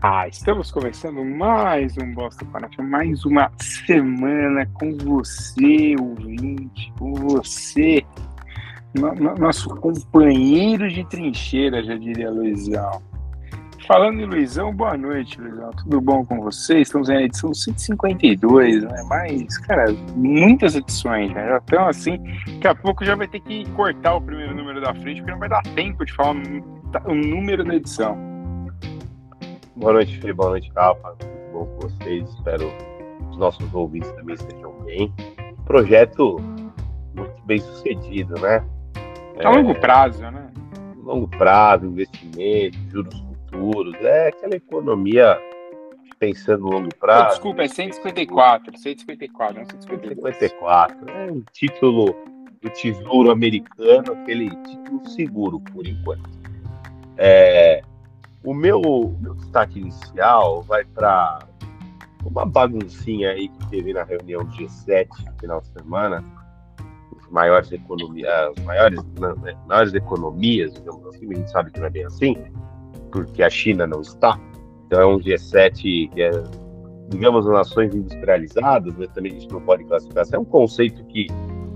Ah, estamos começando mais um Bosta Fanática, mais uma semana com você, ouvinte, com você, no, no, nosso companheiro de trincheira, já diria Luizão. Falando em Luizão, boa noite, Luizão. Tudo bom com você? Estamos na edição 152, né? Mas, cara, muitas edições, né? Já estão assim, daqui a pouco já vai ter que cortar o primeiro número da frente, porque não vai dar tempo de falar o número da edição. Boa noite, Felipe. Boa noite, Rafa. Tudo bom com vocês? Espero que os nossos ouvintes também estejam bem. Projeto muito bem sucedido, né? A longo é, prazo, né? Longo prazo, investimento, juros futuros. É aquela economia pensando no longo prazo. Oh, desculpa, é 154. 154, não 152. 154. É um título do Tesouro Americano, aquele título seguro, por enquanto. É, o meu, meu destaque inicial vai para uma baguncinha aí que teve na reunião do G7 no final de semana. Os maiores economias, as maiores, né, maiores economias, digamos assim, a gente sabe que não é bem assim, porque a China não está. Então é um G7 que é, digamos, nações industrializadas, mas também a gente não pode classificar. Isso é um conceito que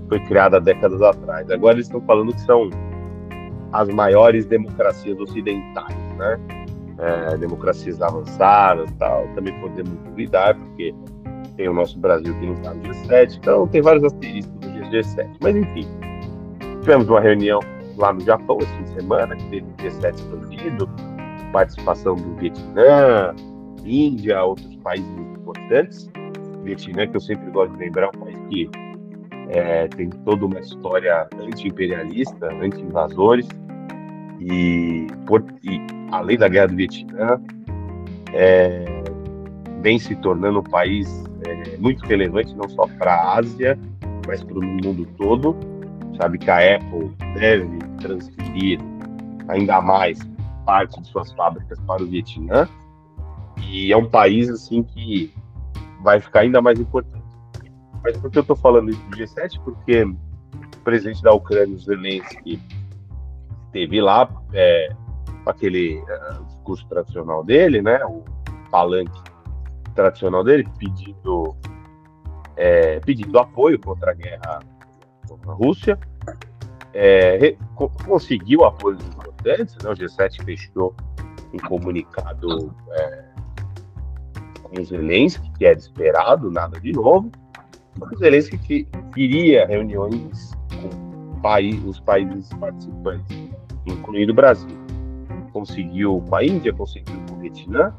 foi criado há décadas atrás. Agora eles estão falando que são as maiores democracias ocidentais, né? É, democracias avançadas tal, também podemos duvidar, porque tem o nosso Brasil que não está no G7, então tem vários asteriscos no G7. Mas enfim, tivemos uma reunião lá no Japão esse fim de semana, que teve o G7 expandido, participação do Vietnã, Índia, outros países importantes. Vietnã, que eu sempre gosto de lembrar, é um país que é, tem toda uma história anti-imperialista, anti-invasores, e, e, além da guerra do Vietnã, é, vem se tornando um país é, muito relevante, não só para a Ásia, mas para o mundo todo. Sabe que a Apple deve transferir ainda mais parte de suas fábricas para o Vietnã, e é um país assim que vai ficar ainda mais importante. Mas por que eu estou falando isso do G7? Porque o presidente da Ucrânia, Zelensky, teve lá é, aquele uh, discurso tradicional dele, né, o palanque tradicional dele, pedindo, é, pedindo apoio contra a guerra contra a Rússia, é, co conseguiu apoio dos importantes, né, o G7 fechou um comunicado é, com o Zelensky, que era esperado, nada de novo, o Zelensky que queria reuniões com os países participantes incluindo o Brasil. Conseguiu com a Índia, conseguiu com o Vietnã,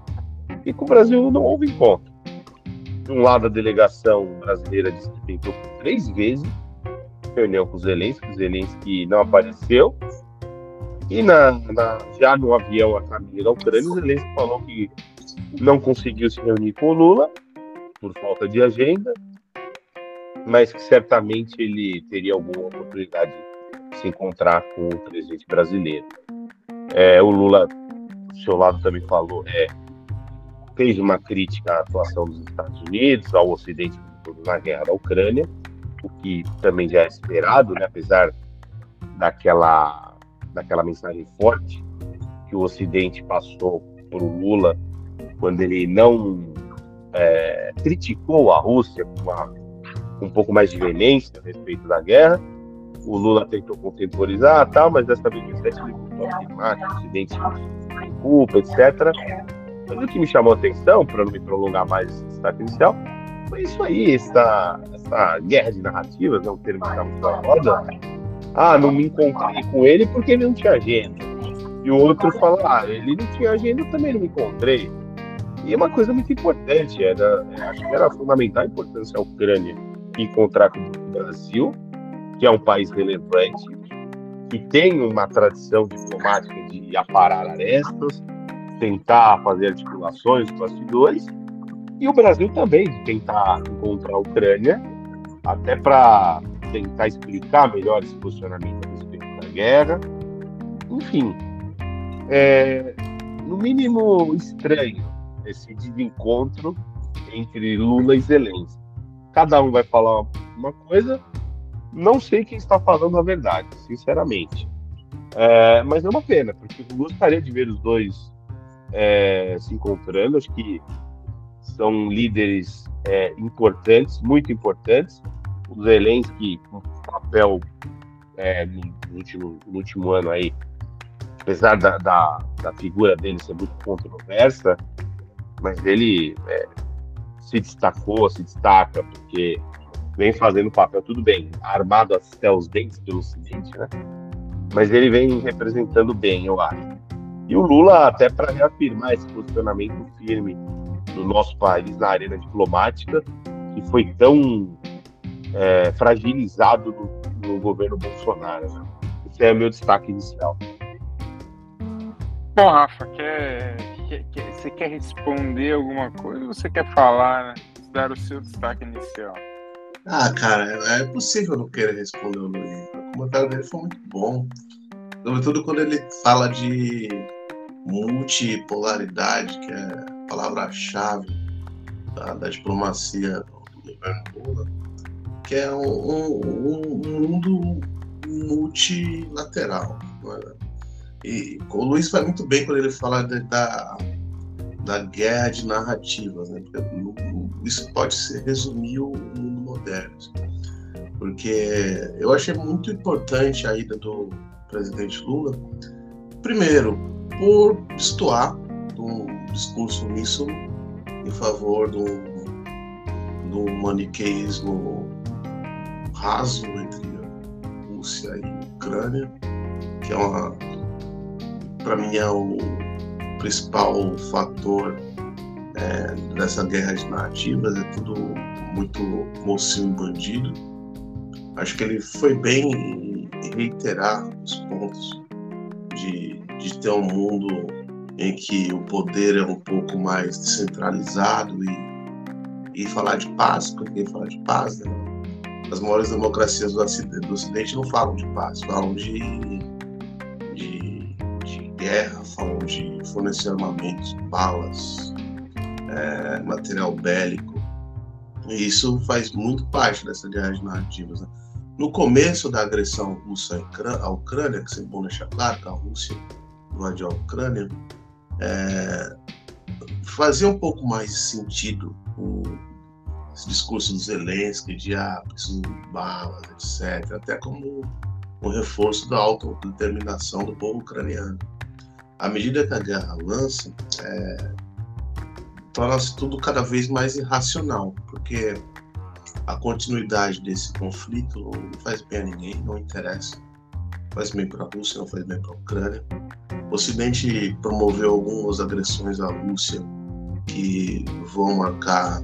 e com o Brasil não houve encontro. De um lado, a delegação brasileira disse que tentou três vezes reunião com o Zelensky, o Zelensky não apareceu. E na, na, já no avião a caminho da Ucrânia, o Zelensky falou que não conseguiu se reunir com o Lula por falta de agenda, mas que certamente ele teria alguma oportunidade se encontrar com o presidente brasileiro. É, o Lula, do seu lado, também falou, é, fez uma crítica à atuação dos Estados Unidos, ao Ocidente na guerra da Ucrânia, o que também já é esperado, né, apesar daquela, daquela mensagem forte que o Ocidente passou por Lula quando ele não é, criticou a Rússia com, uma, um pouco mais de veemência a respeito da guerra, o Lula tentou contemporizar, tal, mas dessa vez o 7 ele voltou a que o presidente culpa, etc. Mas o que me chamou a atenção, para não me prolongar mais esse destaque inicial, foi isso aí, essa, essa guerra de narrativas, né, um termo que está muito na roda. Ah, não me encontrei com ele porque ele não tinha agenda. E o outro fala, ah, ele não tinha agenda, eu também não me encontrei. E é uma coisa muito importante, era, acho que era fundamental a importância a Ucrânia encontrar com o Brasil que é um país relevante, que tem uma tradição diplomática de aparar arestas, tentar fazer articulações com bastidores, e o Brasil também tentar encontrar a Ucrânia, até para tentar explicar melhor esse posicionamento a respeito da guerra. Enfim, é, no mínimo estranho esse desencontro entre Lula e Zelensky. Cada um vai falar uma coisa, não sei quem está falando a verdade, sinceramente. É, mas é uma pena, porque eu gostaria de ver os dois é, se encontrando. Acho que são líderes é, importantes, muito importantes. O Zelensky, com papel é, no, último, no último ano aí, apesar da, da, da, figura dele ser muito controversa, mas ele é, se destacou, se destaca, porque vem fazendo papel, tudo bem, armado até os dentes pelo Ocidente, né? Mas ele vem representando bem, eu acho. E o Lula, até para reafirmar esse posicionamento firme do nosso país na arena diplomática, que foi tão é, fragilizado no, no, governo Bolsonaro. Né? Esse é o meu destaque inicial. Bom, Rafa, quer, quer, quer, você quer responder alguma coisa ou você quer falar, né? dar o seu destaque inicial? Ah, cara, é possível não querer responder o Luiz. O comentário dele foi muito bom. Sobretudo quando ele fala de multipolaridade, que é a palavra-chave da, da, diplomacia do governo Lula, que é um, um, um mundo multilateral. Né? E o Luiz vai muito bem quando ele fala de, da, da guerra de narrativas, né? Porque isso pode se resumir mundo moderno. Porque eu achei muito importante a ida do presidente Lula, primeiro, por destoar um discurso míssil em favor do, do maniqueísmo raso entre Rússia e Ucrânia, que é uma, para mim, é o principal fator é, dessa guerra de narrativas, é tudo muito mocinho bandido. Acho que ele foi bem em reiterar os pontos de, de ter um mundo em que o poder é um pouco mais descentralizado e, e falar de paz, porque falar de paz, né? As maiores democracias do Ocidente, do Ocidente não falam de paz, falam de, de, de guerra, falam de fornecer armamentos, balas, é, material bélico. E isso faz muito parte dessa guerra de narrativas. Né? No começo da agressão russa à Ucrânia, que sempre bom deixar claro que a Rússia invadiu a Ucrânia, é, fazia um pouco mais de sentido o esse discurso do Zelensky de ah, preciso de balas, etc., até como um reforço da autodeterminação do povo ucraniano. À medida que a guerra lança, é, torna-se tudo cada vez mais irracional, porque a continuidade desse conflito não faz bem a ninguém, não interessa. Faz bem para a Rússia, não faz bem para a Ucrânia. O Ocidente promoveu algumas agressões à Rússia que vão marcar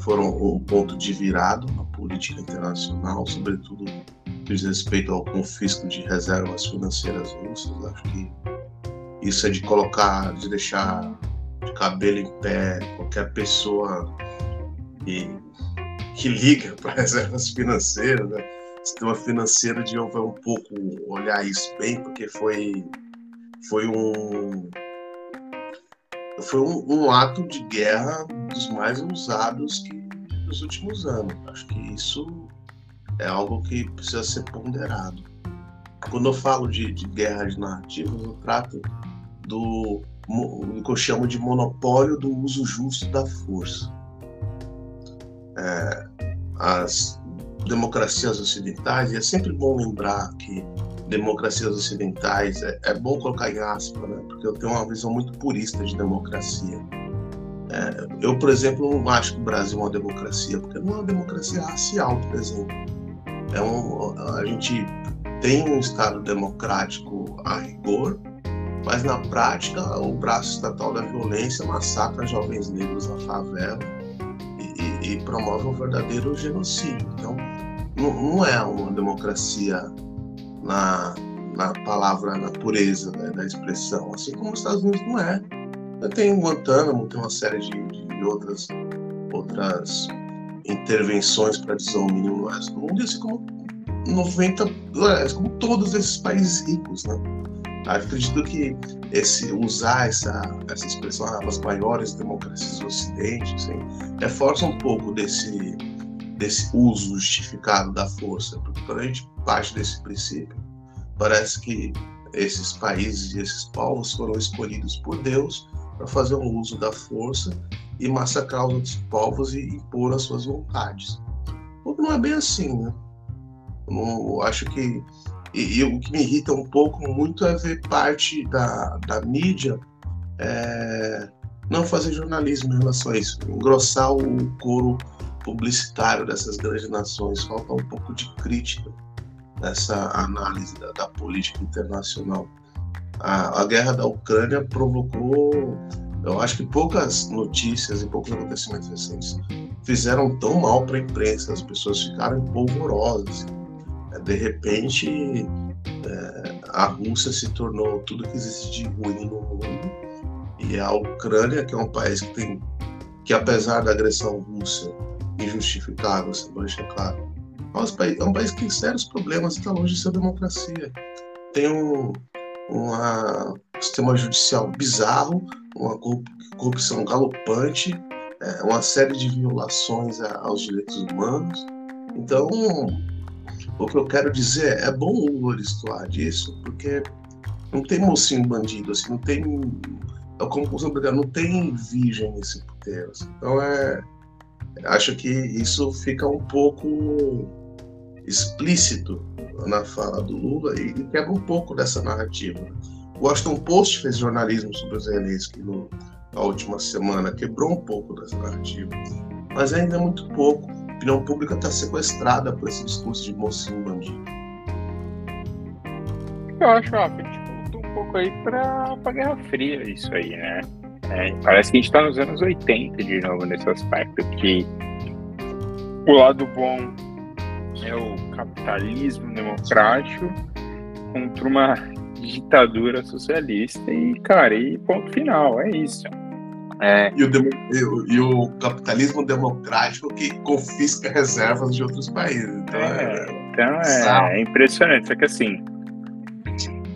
foram um ponto de virado na política internacional, sobretudo diz respeito ao confisco de reservas financeiras russas. Acho que isso é de colocar, de deixar de cabelo em pé qualquer pessoa que que liga para reservas financeiras, né? Sistema financeiro de vai um pouco olhar isso bem, porque foi, foi um foi um, um, ato de guerra dos mais usados que nos últimos anos. Acho que isso é algo que precisa ser ponderado. Quando eu falo de, de guerra de narrativas, eu trato do, do que eu chamo de monopólio do uso justo da força é, as democracias ocidentais, e é sempre bom lembrar que democracias ocidentais, é, é bom colocar em aspas, né? porque eu tenho uma visão muito purista de democracia. É, eu, por exemplo, não acho que o Brasil é uma democracia, porque não é uma democracia racial, por exemplo. É um, a gente tem um Estado democrático a rigor, mas na prática o braço estatal da violência massacra jovens negros na favela e, e promove um verdadeiro genocídio. Então, não, não é uma democracia na, na palavra, na pureza né, da expressão, assim como os Estados Unidos não é. Tem Guantánamo, tem uma série de, de outras, outras intervenções para dizer o mínimo no resto do mundo, e assim como 90, como todos esses países ricos, né? Acredito que esse, usar essa, essa expressão, ah, as maiores democracias do Ocidente, assim, reforça um pouco desse, desse uso justificado da força, porque quando a gente parte desse princípio, parece que esses países e esses povos foram escolhidos por Deus para fazer um uso da força e massacrar os povos e impor as suas vontades. O que não é bem assim, né? Eu não, acho que e, e, o que me irrita um pouco muito é ver parte da, da mídia é, não fazer jornalismo em relação a isso, engrossar o couro publicitário dessas grandes nações. Falta um pouco de crítica nessa análise da, da política internacional. A, a, guerra da Ucrânia provocou, eu acho que poucas notícias e poucos acontecimentos recentes fizeram tão mal para a imprensa, as pessoas ficaram polvorosas. De repente, é, a Rússia se tornou tudo que existe de ruim no mundo e a Ucrânia, que é um país que tem, que apesar da agressão russa injustificável, se deixa claro, é um, país, é um país que tem sérios problemas está longe de ser democracia. Tem um, uma, um sistema judicial bizarro, uma corrupção galopante, é, uma série de violações aos direitos humanos. Então, o que eu quero dizer é, é bom o gloriar disso, porque não tem mocinho bandido, assim, não tem. É como não tem virgem nesse puteiro. Assim. Então é. Acho que isso fica um pouco explícito na fala do Lula e, quebra um pouco dessa narrativa. Washington Post fez jornalismo sobre o Zelensky no, na última semana, quebrou um pouco dessa narrativa, mas ainda é muito pouco. Opinião pública está sequestrada por esse discurso de mocinho bandido. Eu acho, ó, a gente voltou um pouco aí para a Guerra Fria, isso aí, né? É, parece que a gente está nos anos 80 de novo nesse aspecto, que o lado bom é o capitalismo democrático contra uma ditadura socialista e, cara, e ponto final, é isso. É. E, o demo, e, o, e, o capitalismo democrático que confisca reservas de outros países. Então é, é então é, é, impressionante. Só que assim,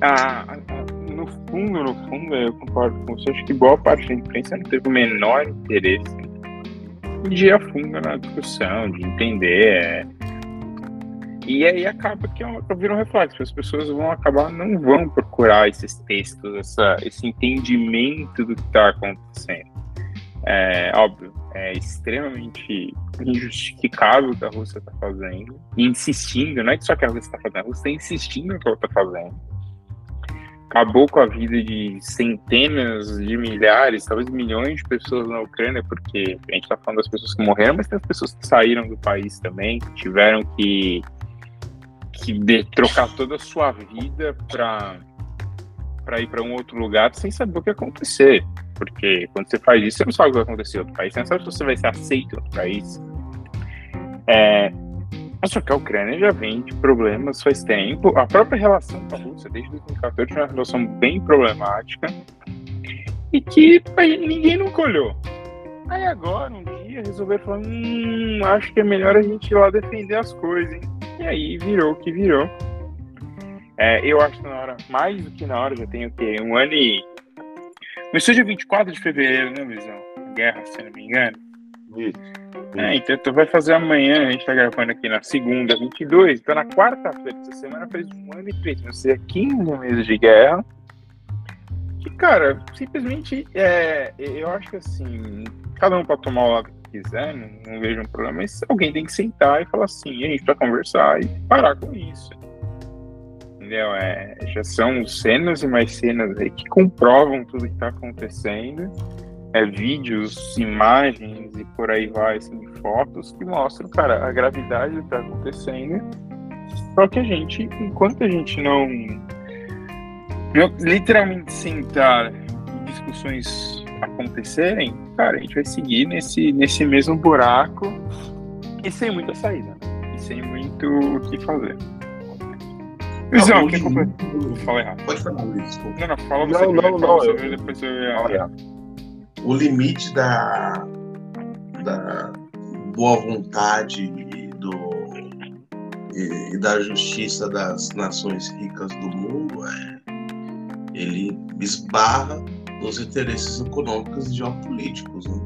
a, a, no fundo, no fundo, eu concordo com você, acho que boa parte da imprensa não teve o menor interesse de ir a fundo na discussão, de entender. É, e aí acaba que é vira um reflexo. As pessoas vão acabar, não vão procurar esses textos, essa, esse entendimento do que está acontecendo. É óbvio, é extremamente injustificável o que a Rússia está fazendo, insistindo, não é só que a Rússia está fazendo, a Rússia está insistindo no que ela está fazendo. Acabou com a vida de centenas de milhares, talvez milhões de pessoas na Ucrânia, porque a gente está falando das pessoas que morreram, mas tem as pessoas que saíram do país também, que tiveram que que de, trocar toda a sua vida para ir para um outro lugar sem saber o que acontecer. Porque quando você faz isso, você não sabe o que vai acontecer em outro país, você não sabe se você vai ser aceito em outro país. É, só que a Ucrânia já vem de problemas faz tempo. A própria relação com a Rússia, desde 2014, é uma relação bem problemática e que ninguém nunca olhou. Aí agora, um dia, resolveram falar: hum, acho que é melhor a gente ir lá defender as coisas, hein? E aí virou o que virou. É, eu acho que na hora, mais do que na hora, já tem o quê? Um ano e. No estúdio 24 de fevereiro, né, Luizão? Guerra, se não me engano. Isso. É, então tu vai fazer amanhã, a gente tá gravando aqui na segunda, 22, então na quarta-feira dessa semana fez um ano e três, ou seja, 15 meses de guerra. Que, cara, simplesmente, é, eu acho que assim, cada um pode tomar o lado quiser, não, não, vejo um problema, mas alguém tem que sentar e falar assim, a gente vai conversar e parar com isso. Entendeu? É, já são cenas e mais cenas aí que comprovam tudo que está acontecendo. É, vídeos, imagens e por aí vai, assim, fotos que mostram, cara, a gravidade do que está acontecendo. Só que a gente, enquanto a gente não, não literalmente sentar discussões acontecerem, cara, a gente vai seguir nesse, nesse mesmo buraco e sem muita saída, né? E sem muito o que fazer. Luizão, quer completar? Fala errado. Pode falar, Luiz. Desculpa. Não, não, fala você. Não, não, não. Eu... Depois eu ia... O limite da, da boa vontade e, do, e, e da justiça das nações ricas do mundo é ele esbarra nos interesses econômicos e geopolíticos. Né?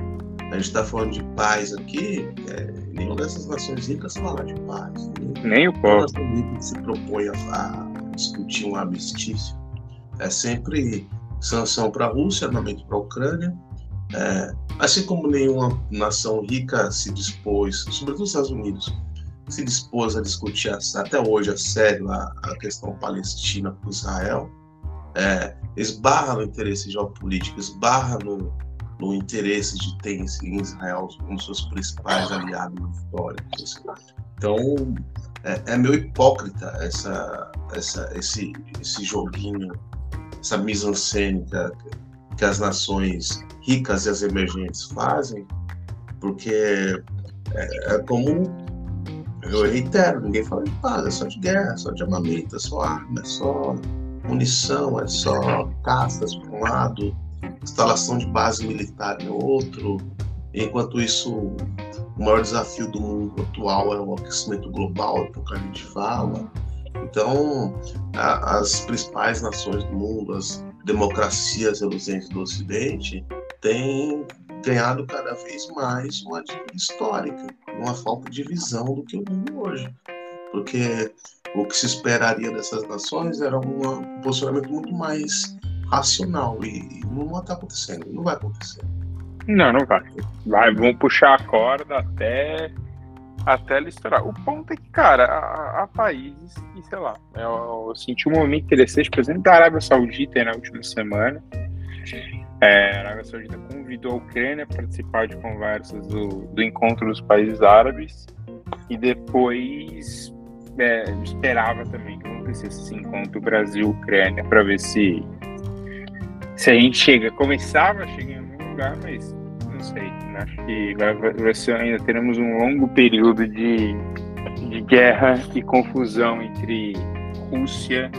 A gente está falando de paz aqui, é, nenhuma dessas nações ricas fala de paz. Né? Nem o povo. se propõe a, a, discutir um armistício. é sempre sanção para a Rússia, armamento para a Ucrânia. É, assim como nenhuma nação rica se dispôs, sobretudo os Estados Unidos, se dispôs a discutir até hoje a sério a, a questão palestina com Israel, é, esbarra no interesse geopolítico, esbarra no, no interesse de ter em Israel dos seus principais aliados históricos. Então, é, é meio hipócrita essa, essa, esse, esse joguinho, essa mise-en-scène que as nações ricas e as emergentes fazem, porque é, é como eu reitero, ninguém fala de paz, é só de guerra, é só de armamento, é só arma, é só munição, é só caças por um lado, instalação de base militar no outro. Enquanto isso, o maior desafio do mundo atual é o aquecimento global, é o que a gente fala. Então, a, as principais nações do mundo, as democracias reluzentes do Ocidente, têm ganhado cada vez mais uma dívida histórica, uma falta de visão do que o mundo hoje. Porque o que se esperaria dessas nações era um posicionamento muito mais racional e, não está acontecendo, não vai acontecer. Não, não vai. Vai, vão puxar a corda até até ela estourar. O ponto é que, cara, há, há países que, sei lá, eu, eu, senti um momento interessante, por exemplo, da Arábia Saudita na última semana. É, a Arábia Saudita convidou a Ucrânia a participar de conversas do, do encontro dos países árabes e depois é, esperava também que acontecesse esse encontro Brasil-Ucrânia para ver se se a gente chega, começava a chegar em algum lugar, mas não sei. Acho que vai, vai ser, ainda teremos um longo período de, de guerra e confusão entre Rússia,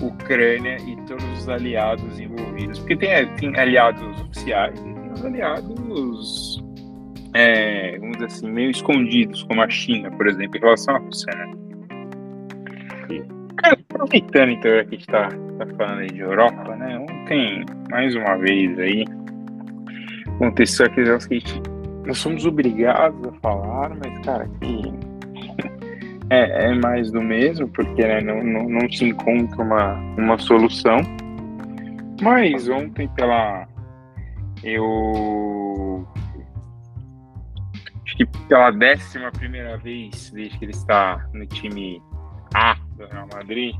Ucrânia e todos os aliados envolvidos. Porque tem, tem aliados oficiais e tem os aliados, é, vamos dizer assim, meio escondidos, como a China, por exemplo, em relação à Rússia, né? Aproveitando então que a gente está tá falando aí de Europa, né? Ontem, mais uma vez aí, aconteceu aqueles que a gente, nós somos obrigados a falar, mas, cara, que é, é mais do mesmo, porque né, não, não, não se encontra uma, uma solução. Mas ontem, pela. Eu. Acho que pela décima primeira vez desde que ele está no time A do Real Madrid,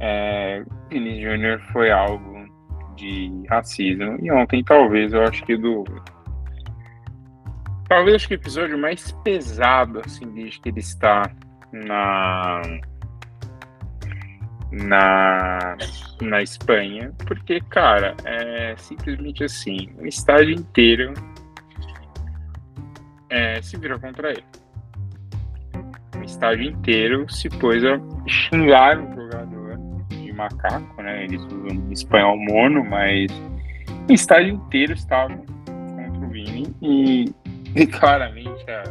é, Vini Júnior foi algo de racismo. E ontem, talvez, eu acho que do. Talvez acho que o episódio mais pesado, assim, desde que ele está na. Na, na Espanha, porque, cara, é simplesmente assim: o estádio inteiro é, se virou contra ele estádio inteiro se pôs a xingar o jogador de macaco, né? Eles usam espanhol mono, mas o estádio inteiro estava contra o Vini e, e claramente a,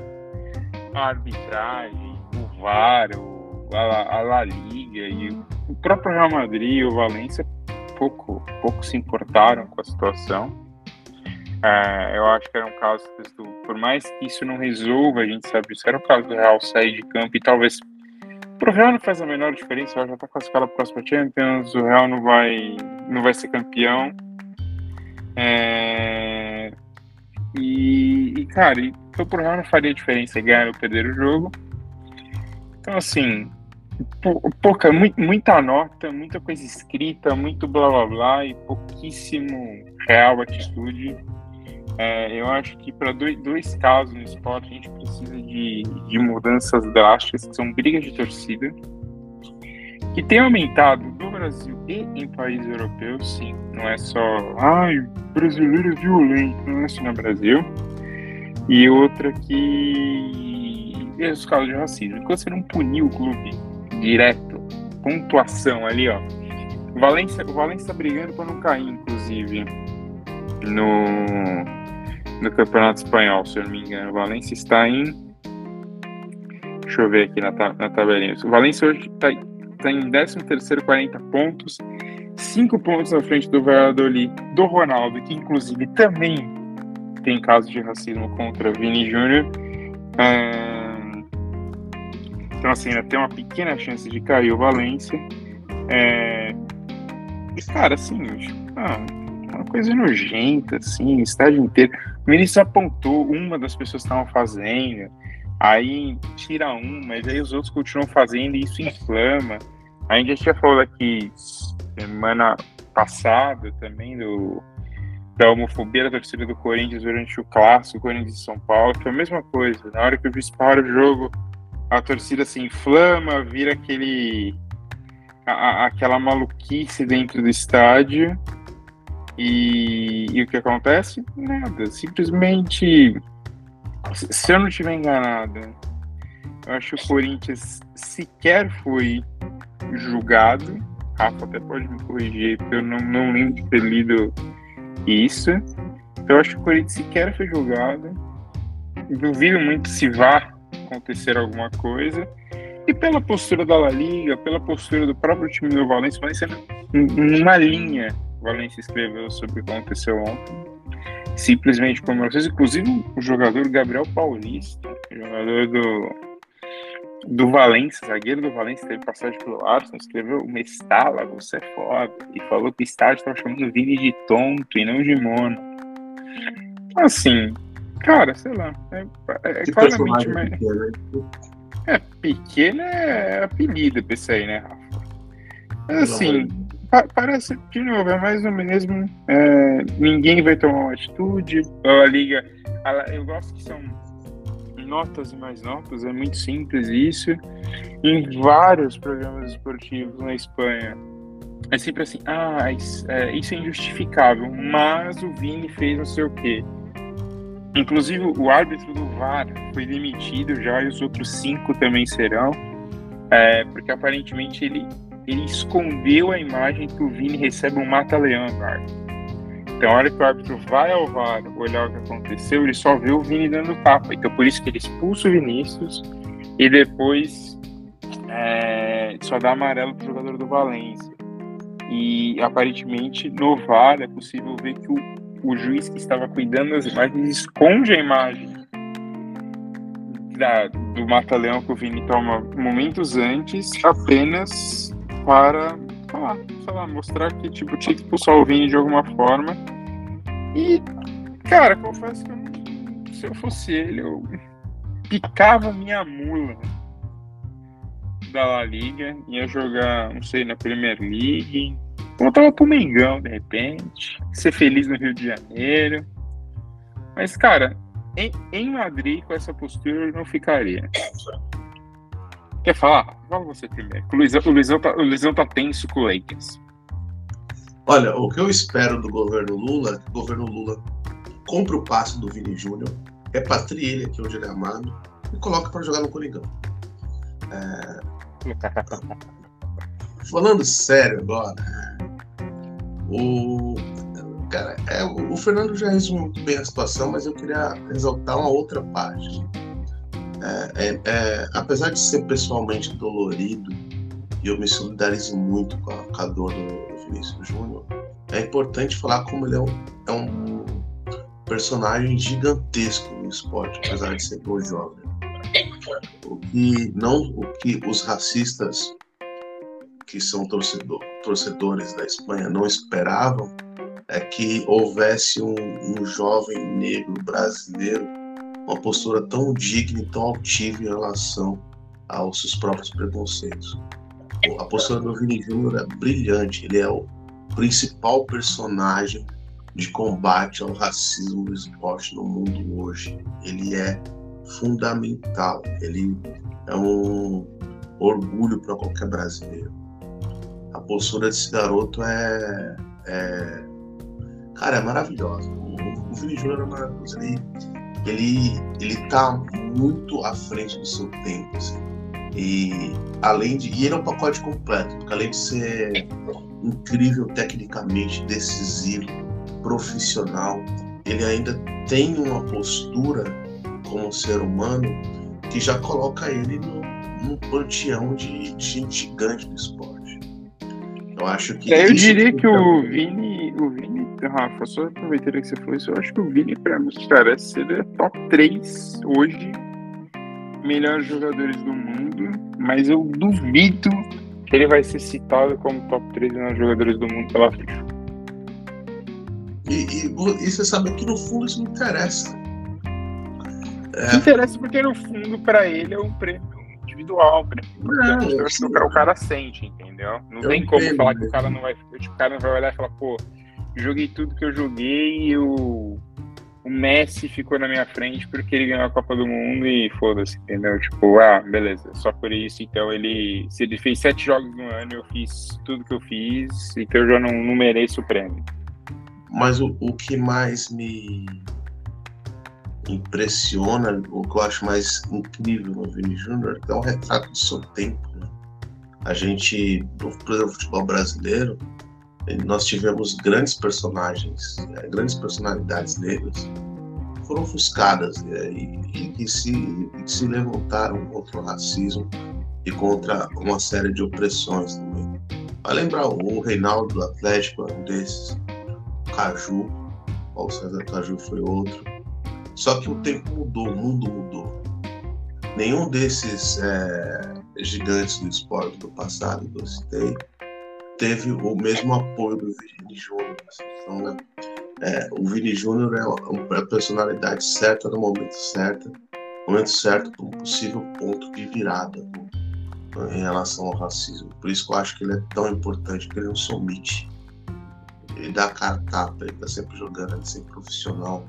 a, arbitragem, o VAR, o, a, a La Liga e o próprio Real Madrid e o Valência pouco, pouco se importaram com a situação. É, eu acho que era um caso, por mais que isso não resolva, a gente sabe isso, era o caso do Real sair de campo e talvez pro Real não faz a menor diferença, já tá classificado para a próxima Champions, o Real não vai, não vai ser campeão. É, e, e, cara, então pro Real não faria diferença ganhar ou perder o jogo. Então, assim, pouca, muita nota, muita coisa escrita, muito blá blá blá e pouquíssimo real atitude. É, eu acho que para dois, dois, casos no esporte a gente precisa de, de mudanças drásticas, que são brigas de torcida, que tem aumentado no Brasil e em países europeus, sim. Não é só, ai, brasileiro é violento, não é só no Brasil. E outra que é os casos de racismo. Enquanto você não punir o clube direto, pontuação ali, ó. Valência, o Valência tá brigando para não cair, inclusive, no no Campeonato Espanhol, se eu não me engano. O Valência está em. Deixa eu ver aqui na, na tabelinha. O Valência hoje está tá em 13, 40 pontos, 5 pontos na frente do Valladolid, do Ronaldo, que inclusive também tem casos de racismo contra Vini Júnior. então, assim, ainda tem uma pequena chance de cair o Valência. É, Cara, assim, ah, uma coisa nojenta, assim, estádio inteiro. O ministro apontou uma das pessoas que estavam fazendo, aí tira um, mas aí os outros continuam fazendo e isso inflama. A gente já falado aqui semana passada também do da homofobia da torcida do Corinthians durante o clássico Corinthians e São Paulo, foi a mesma coisa. Na hora que o juiz para o jogo, a torcida se inflama, vira aquele a, aquela maluquice dentro do estádio. E, e, o que acontece? Nada. Simplesmente, se eu não estiver enganado, eu acho que o Corinthians sequer foi julgado. Rafa até pode me corrigir, porque eu não, não lembro de ter lido isso. Eu acho que o Corinthians sequer foi julgado. Duvido muito se vá acontecer alguma coisa. E pela postura da La Liga, pela postura do próprio time do Valência, Valência numa linha, Valência escreveu sobre o que aconteceu ontem. Simplesmente como vocês, inclusive o jogador Gabriel Paulista, jogador do, do Valência, zagueiro do Valência, teve passagem pelo Arsenal, escreveu Mestala, você é foda, e falou que o estádio estava chamando o Vini de tonto e não de mono. Assim, cara, sei lá, é, é claramente mais... É, pequeno é apelido pra isso aí, né, Rafa? Mas assim, pa parece, de novo, é mais ou menos. É, ninguém vai tomar uma atitude. A liga. Eu gosto que são notas e mais notas, é muito simples isso. Em vários programas esportivos na Espanha, é sempre assim: ah, isso é, isso é injustificável, mas o Vini fez não sei o quê. Inclusive, o árbitro do VAR foi demitido já e os outros cinco também serão, é, porque aparentemente ele, ele escondeu a imagem que o Vini recebe um mata-leão no árbitro. Então, a hora que o árbitro vai ao VAR olhar o que aconteceu, ele só vê o Vini dando tapa. Então, por isso que ele expulsa o Vinícius e depois é, só dá amarelo para o jogador do Valência. E aparentemente no VAR é possível ver que o o juiz que estava cuidando das imagens esconde a imagem da, do mata-leão que o Vini toma momentos antes, apenas para falar, sei lá, mostrar que tipo, tinha que expulsar o Vini de alguma forma. E, cara, confesso que eu, se eu fosse ele, eu picava minha mula da La Liga, ia jogar, não sei, na Premier League, Voltava pro Mengão, de repente. Ser feliz no Rio de Janeiro. Mas, cara, em, em Madrid, com essa postura, eu não ficaria. Quer falar? Fala você primeiro. O Luizão, o Luizão, tá, o Luizão tá tenso com o Lakers. Olha, o que eu espero do governo Lula, que o governo Lula compre o passe do Vini Júnior, repatrie ele aqui onde ele é amado e coloque para jogar no Coringão. É... Falando sério agora, o, cara, é, o Fernando já resumiu muito bem a situação, mas eu queria exaltar uma outra parte. É, é, é, apesar de ser pessoalmente dolorido, e eu me solidarizo muito com a, com a dor do Vinícius Júnior, é importante falar como ele é um, é um personagem gigantesco no esporte, apesar de ser tão jovem. O que, não, o que os racistas que são torcedor, torcedores da Espanha não esperavam é que houvesse um, um jovem negro brasileiro uma postura tão digna e tão altiva em relação aos seus próprios preconceitos. A postura do Vini Júnior é brilhante, ele é o principal personagem de combate ao racismo do esporte no mundo hoje. Ele é fundamental, ele é um orgulho para qualquer brasileiro a postura desse garoto é, é cara, é maravilhosa. O, o Vini Júnior é maravilhoso. Ele, ele, ele tá muito à frente do seu tempo, assim. E além de. E ele é um pacote completo, porque além de ser incrível tecnicamente, decisivo, profissional, ele ainda tem uma postura como ser humano que já coloca ele no, num panteão de, de gente gigante do esporte. Eu acho que. É, eu diria que o Vini, o Vini, Rafa, só aproveitando que você falou isso, eu acho que o Vini, pra mim, cara, seria top 3 hoje, melhores jogadores do mundo, mas eu duvido ele vai ser citado como top 3 melhores jogadores do mundo pela FIFA. E, e, e, você sabe que no fundo isso não interessa. É. Interessa porque no fundo para ele é um prêmio individual, prêmio. É, que o cara sente, entendeu? Não eu tem como falar que o cara não vai. O cara não vai olhar e falar, pô, joguei tudo que eu joguei e o, o Messi ficou na minha frente porque ele ganhou a Copa do Mundo e foda-se, entendeu? Tipo, ah, beleza, só por isso, então ele. Se ele fez sete jogos no ano, eu fiz tudo que eu fiz, então eu já não, não mereço o prêmio. Mas o, o que mais me impressiona, o que eu acho mais incrível no Vini Júnior é o retrato do seu tempo. Né? A gente, no futebol brasileiro, nós tivemos grandes personagens, né, grandes personalidades negras foram ofuscadas né, e, que se, que se levantaram contra o racismo e contra uma série de opressões também. Vai lembrar o Reinaldo do Atlético, um desses, Caju, o César Caju foi outro. Só que o tempo mudou, o mundo mudou. Nenhum desses é, gigantes do esporte do passado que eu citei teve o mesmo apoio do Vini Júnior. Então, né? é, o Vini Júnior é a personalidade certa no momento certo, momento certo para um possível ponto de virada né? em relação ao racismo. Por isso que eu acho que ele é tão importante, porque ele não se omite ele dá a cara tapa, ele tá sempre jogando, ele é sempre profissional.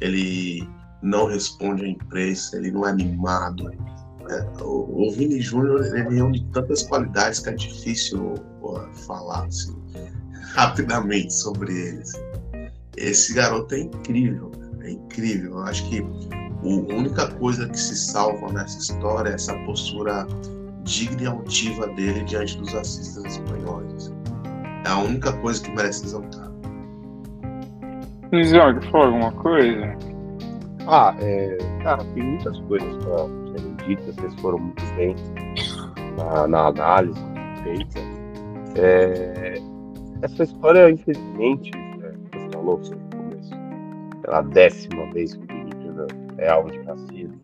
Ele não responde à imprensa, ele não é animado. É, o, o Vini Júnior reúne tantas qualidades que é difícil falar assim, rapidamente sobre ele. Assim. Esse garoto é incrível, é incrível. Eu acho que a única coisa que se salva nessa história é essa postura digna e altiva dele diante dos racistas espanhóis. Assim. É a única coisa que merece exaltar. Isaac, fala alguma coisa? Ah, é. Cara, tem muitas coisas para serem ditas, vocês foram muito bem na, na análise feita. É, essa história, infelizmente, né, você falou no começo, pela décima vez que o Benítez é alvo de racismo.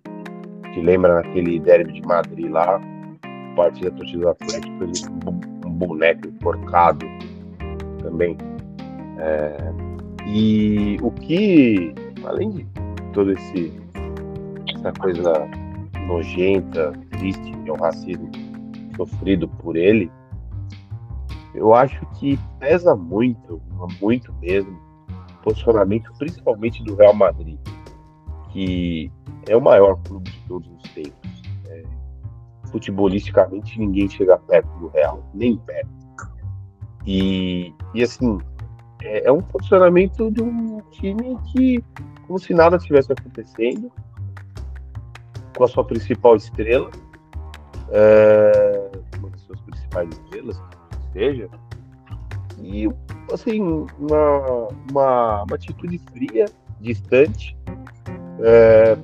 Te lembra naquele derby de Madrid lá, parte da torcida do Atlético, ele um boneco enforcado também. É, e o que, além de toda esse, essa coisa nojenta, triste, que é o racismo sofrido por ele, eu acho que pesa muito, muito mesmo, o posicionamento principalmente do Real Madrid, que é o maior clube de todos os tempos. É, futebolisticamente, ninguém chega perto do Real, nem perto. E, e assim, é, é, um posicionamento de um time que, como se nada tivesse acontecendo, com a sua principal estrela, é, uma das suas principais estrelas, seja, e assim, uma, uma, uma atitude fria, distante. É,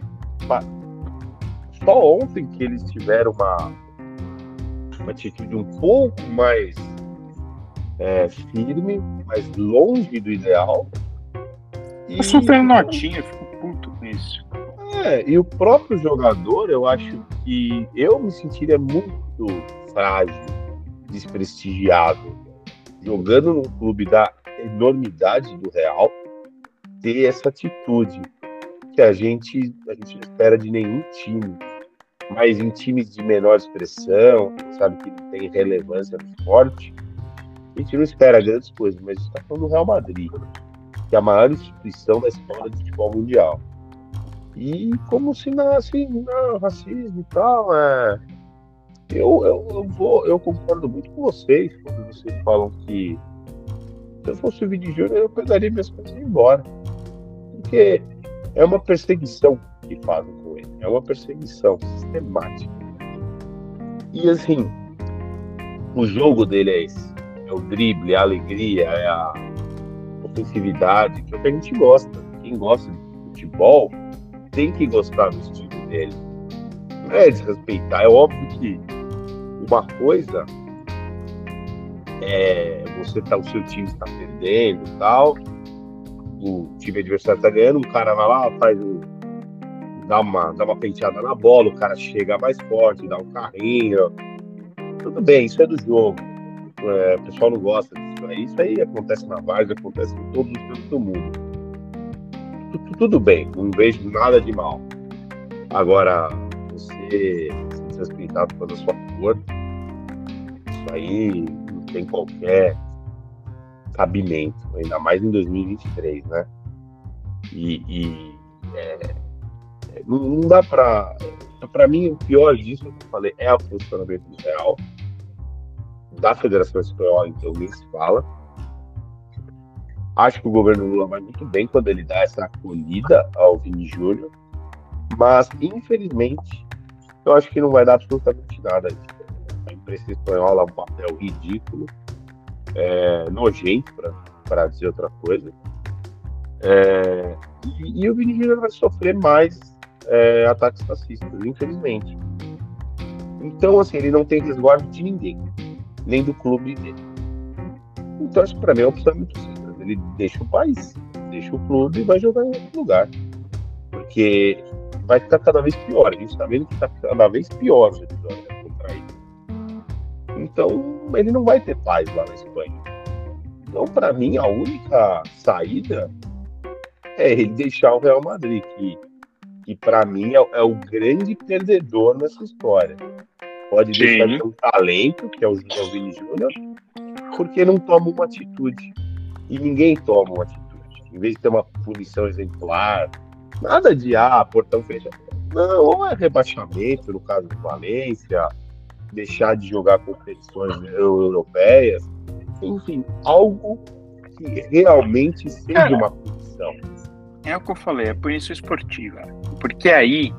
só ontem que eles tiveram uma, uma atitude um pouco mais é, firme, mas longe do ideal. E... Eu notinha, fico puto com isso. É, e o próprio jogador, eu acho que eu me sentiria muito frágil, desprestigiado, jogando num clube da enormidade do Real, ter essa atitude que a gente, a gente não espera de nenhum time. Mas em times de menor expressão, sabe que não tem relevância no esporte, a gente não espera grandes coisas, mas a gente está falando do Real Madrid, que é a maior instituição da história do futebol mundial. E como se nasce não, racismo e tal, é... eu, eu, eu, vou, eu concordo muito com vocês quando vocês falam que se eu fosse o Vini Júnior, eu pegaria minhas coisas e ir embora. Porque é uma perseguição que fazem com ele. É uma perseguição sistemática. E assim, o jogo dele é esse é o drible, é a alegria, é a ofensividade, que é o que a gente gosta. Quem gosta de futebol tem que gostar do estilo dele. Não é desrespeitar. É óbvio que uma coisa é você tá, o seu time está perdendo tal, o time adversário está ganhando, um cara vai lá, faz um, dá uma, dá uma penteada na bola, o cara chega mais forte, dá um carrinho, tudo bem, isso é do jogo. É, o pessoal não gosta disso aí. Isso aí acontece na Vargas, acontece em todos os cantos do mundo. Tudo, tudo bem, não vejo nada de mal. Agora, você por causa da sua cor, isso aí não tem qualquer cabimento, ainda mais em 2023, né? E, e é, não, não, dá para. Para mim, o pior disso, que eu falei, é o funcionamento real da Federação Espanhola, então nem se fala. Acho que o governo Lula vai muito bem quando ele dá essa acolhida ao Vini Júnior, mas infelizmente eu acho que não vai dar absolutamente nada. A imprensa espanhola é um papel ridículo, é, nojento, para dizer outra coisa. É, e, e, o Vini Júnior vai sofrer mais é, ataques fascistas, infelizmente. Então, assim, ele não tem resguardo de ninguém nem do clube dele. Então, isso para mim é uma opção muito simples. Ele deixa o país, deixa o clube e vai jogar em outro lugar. Porque vai ficar cada vez pior. A gente está vendo que está cada vez pior contra ele. Então, ele não vai ter paz lá na Espanha. Então, para mim, a única saída é ele deixar o Real Madrid, que, que para mim é, é, o grande perdedor nessa história. Pode Sim. deixar de ter um talento, que é o, é o Vini Júnior, porque não toma uma atitude. E ninguém toma uma atitude. Em vez de ter uma punição exemplar, nada de ah, portão fechado. Não, ou é rebaixamento, no caso do Valência, deixar de jogar competições europeias, enfim, algo que realmente seja uma punição. É o que eu falei, é punição esportiva. Porque aí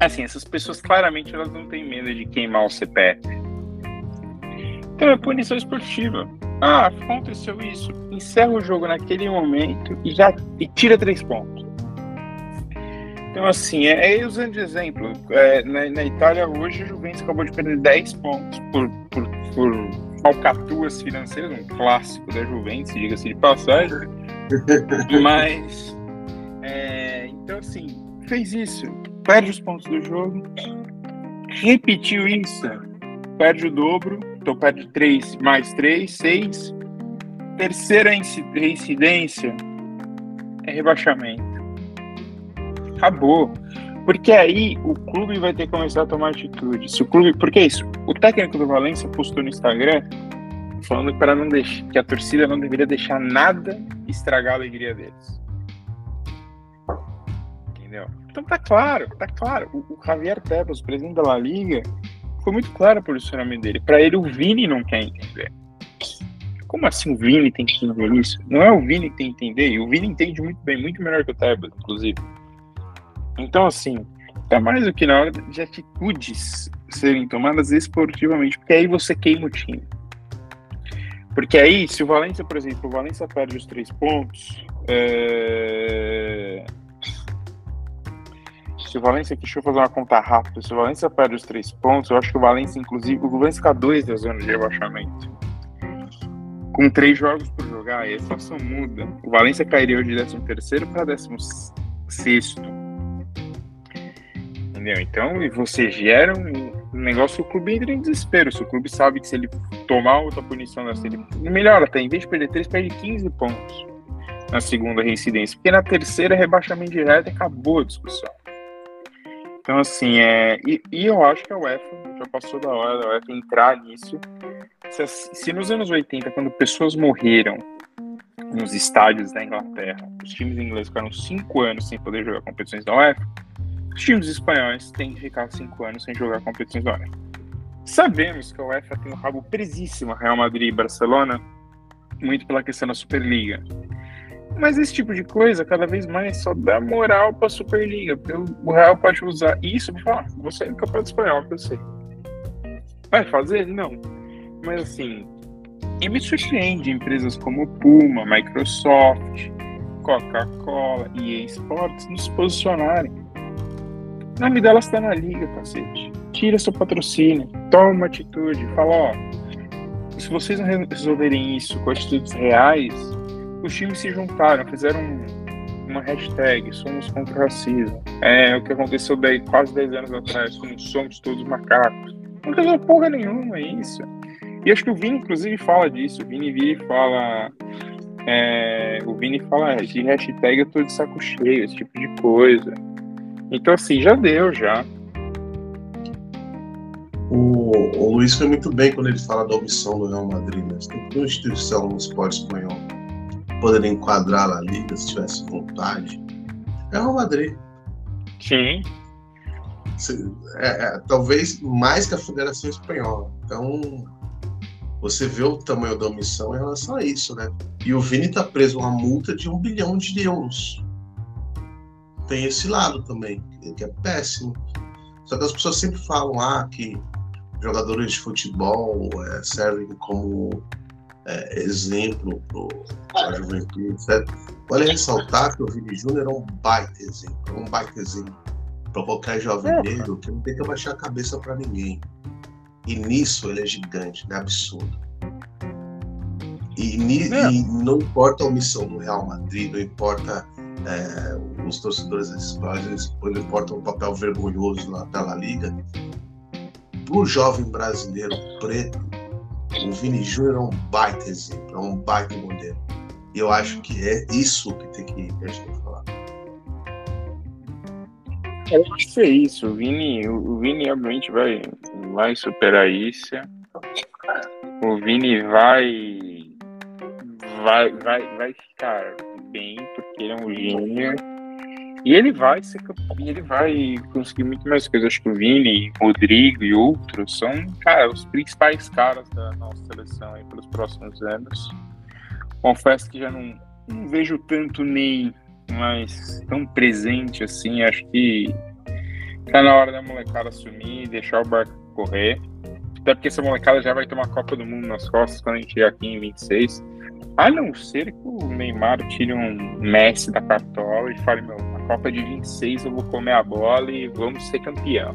Assim, essas pessoas claramente elas não têm medo de queimar o CPF. Então é punição esportiva. Ah, aconteceu isso. Encerra o jogo naquele momento e já e tira três pontos. Então, assim, é, é usando de exemplo. É, na, na, Itália, hoje, a Juventus acabou de perder 10 pontos por, por, por financeiras, um clássico da Juventus, diga-se de passagem. Mas, é, então, assim, fez isso perde os pontos do jogo. Repetiu isso, perde o dobro, então perde 3 mais 3, 6. Terceira reincidência é rebaixamento. Acabou. Porque aí o clube vai ter que começar a tomar atitude. Se o clube, porque é isso, o técnico do Valência postou no Instagram falando para não deixar que a torcida não deveria deixar nada estragar a alegria deles. Entendeu? Então tá claro, tá claro. O, o Javier Tebas, presidente da La Liga, foi muito claro o posicionamento dele. Para ele, o Vini não quer entender. Como assim o Vini tem que entender isso? Não é o Vini que tem que entender, e o Vini entende muito bem, muito melhor que o Tebas, inclusive. Então, assim, tá mais do que na hora de atitudes serem tomadas esportivamente, porque aí você queima o time. Porque aí, se o Valência, por exemplo, o Valência perde os três pontos, é se o Valência, deixa eu fazer uma conta rápida, se o Valência perde os três pontos, eu acho que o Valência, inclusive, o Valência fica dois da zona de rebaixamento. Com três jogos por jogar, aí a situação muda. O Valência cairia de 13 terceiro para 16 sexto. Entendeu? Então, e você gera um negócio que o clube entra em desespero. Se o clube sabe que se ele tomar outra punição dessa, ele melhora até. Em vez de perder 3, perde 15 pontos na segunda reincidência. Porque na terceira, rebaixamento direto, acabou a discussão. Então, assim, é, e, e, eu acho que a UEFA já passou da hora da UEFA entrar nisso. Se, se nos anos 80, quando pessoas morreram nos estádios da Inglaterra, os times ingleses ficaram cinco anos sem poder jogar competições da UEFA, os times espanhóis têm que ficar cinco anos sem jogar competições da. Sabemos que a UEFA tem um rabo presíssimo Real Madrid e Barcelona, muito pela questão da Superliga. Mas esse tipo de coisa, cada vez mais, só dá moral pra Superliga. Porque o Real pode usar isso pra falar, você é do Campeonato Espanhol, eu sei. Vai fazer? Não. Mas assim, e me surpreende empresas como Puma, Microsoft, Coca-Cola e EA Sports nos posicionarem. O nome delas está na liga, cacete. Tira seu patrocínio, toma atitude, fala, ó, se vocês não resolverem isso com atitudes reais, os times se juntaram, fizeram uma hashtag, somos contra o racismo. É o que aconteceu daí quase 10 anos atrás, como somos todos macacos. Não resolve porra nenhuma, isso. E acho que o Vini, inclusive, fala disso. O Vini vira e fala. É, o Vini fala de hashtag eu tô de saco cheio, esse tipo de coisa. Então, assim, já deu, já. O, o Luiz foi muito bem quando ele fala da omissão do Real Madrid. Né? Tem que uma instituição no esporte espanhol poderia enquadrar a liga se tivesse vontade. É o Real Madrid. Sim. É, é, talvez mais que a Federação Espanhola. Então, você vê o tamanho da omissão em relação a isso, né? E o Vini tá preso a uma multa de um bilhão de euros. Tem esse lado também, que é péssimo. Só que as pessoas sempre falam ah, que jogadores de futebol é, servem como é, exemplo para a juventude, etc. Vale ressaltar que o Vini Júnior é um baita exemplo, é um baita exemplo para qualquer jovem é. negro que não tem que abaixar a cabeça para ninguém. E nisso ele é gigante, é absurdo. E, é. e, não importa a omissão do Real Madrid, não importa é, os torcedores desses países, não importa o papel vergonhoso na, da La Liga, para o jovem brasileiro preto, o Vini Júnior é um baita exemplo, é um baita modelo. E eu acho que é isso que tem que, que a gente que falar. Eu acho que é isso. O Vini, o Vini obviamente vai, vai superar isso. O Vini vai, vai, vai, vai ficar bem, porque ele é um gênio. E ele vai ser ele vai conseguir muito mais coisas. Acho que o Vini, Rodrigo e outros são, cara, os principais caras da nossa seleção aí pelos próximos anos. Confesso que já não, não vejo tanto Ney mais tão presente assim. Acho que tá na hora da molecada assumir, deixar o barco correr. Até porque essa molecada já vai ter uma Copa do Mundo nas costas quando a gente chegar aqui em 26. A não ser que o Neymar tire um Messi da cartola e fale, meu, Copa de 26 eu vou comer a bola e vamos ser campeão.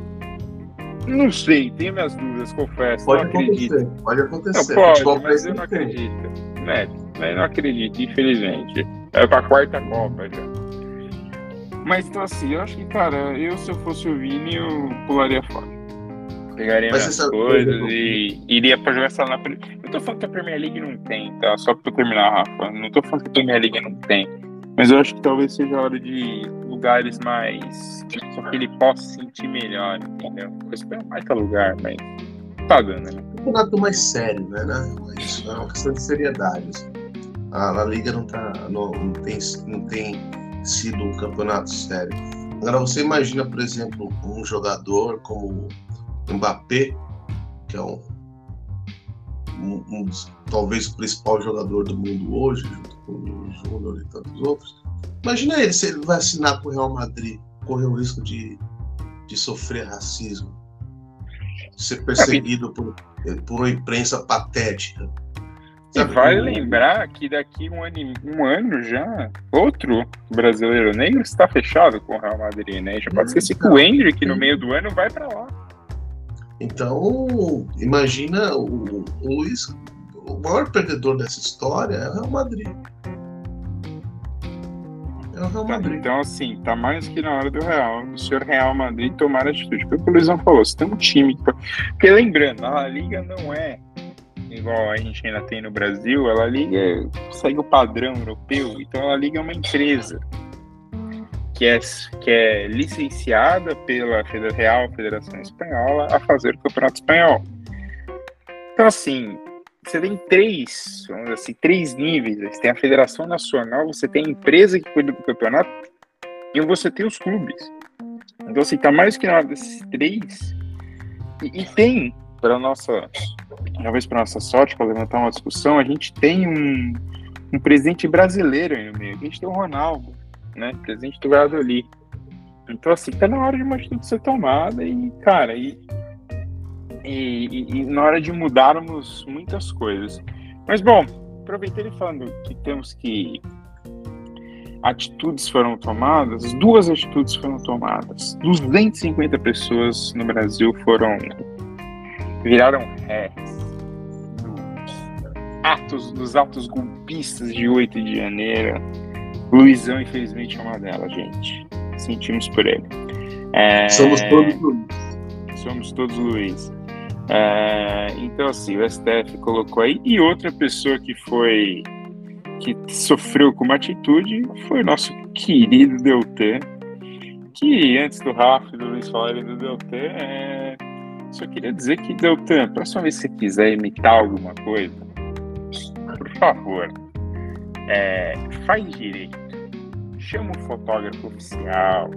Não sei, tenho minhas dúvidas, confesso. Pode não acontecer, acredito. pode acontecer. Não, pode, mas eu não acredito. Né? Eu não acredito, infelizmente. É pra quarta Copa já. Mas então assim, eu acho que, cara, eu se eu fosse o Vini, eu pularia fora. Pegaria Mas minhas coisas e iria pra jogar essa na. Eu tô falando que a Premier League não tem, tá? Só pra terminar, Rafa. Não tô falando que a Premier League não tem. Mas eu acho que talvez seja a hora de lugares mais. Só que ele possa se sentir melhor, entendeu? Eu espero mais que lugar, mas. Tá dando, né? Um campeonato mais sério, né? né? Isso é uma questão de seriedade. Assim. A, a Liga não, tá, não, não, tem, não tem sido um campeonato sério. Agora, você imagina, por exemplo, um jogador como Mbappé, que é um, um, um talvez o principal jogador do mundo hoje, junto com o Júnior e tantos outros. Imagina ele se ele vai assinar com o Real Madrid, correr o risco de, de sofrer racismo, ser perseguido por, por uma imprensa patética. E vale lembrar que daqui um ano, um ano já, outro brasileiro negro está fechado com o Real Madrid, né? Já pode esquecer que o Hendrick no meio do ano vai para lá. Então, imagina o, o Luiz, o maior perdedor dessa história é o Real Madrid. É o Real Madrid. Então, assim, tá mais que na hora do Real, do senhor Real Madrid tomar atitude. Foi o o Luizão falou, você tem um time. Porque lembrando, a Liga não é igual a gente ainda tem no Brasil, ela liga, segue o padrão europeu, então ela liga é uma empresa que é, que é licenciada pela Real Federação Espanhola a fazer o Campeonato Espanhol. Então, assim, você tem três, assim, três níveis. Você tem a Federação Nacional, você tem a empresa que cuida do campeonato e você tem os clubes. Então, assim, tá mais que na hora desses três. E, e tem, para nossa talvez para nossa sorte, para levantar uma discussão, a gente tem um, um presidente brasileiro aí no meio. A gente tem o Ronaldo, né? Do Valladolid. Então, assim, tá na hora de uma atitude ser tomada e, cara, e, e, e, na hora de mudarmos muitas coisas. Mas, bom, aproveitando falando que temos que atitudes foram tomadas, duas atitudes foram tomadas. 250 pessoas no Brasil foram viraram réis atos dos atos golpistas de 8 de janeiro. Luizão, infelizmente, é uma delas, gente. Sentimos por ele. É... Somos todos Luiz. Somos todos Luiz. É, então, assim, o STF colocou aí. E outra pessoa que foi. que sofreu com uma atitude foi o nosso querido Deltan. Que antes do Rafa e do Luiz falarem do Deltan, é, só queria dizer que, Deltan, próxima vez que você quiser imitar alguma coisa, por favor, é, faz direito. Chama um fotógrafo oficial,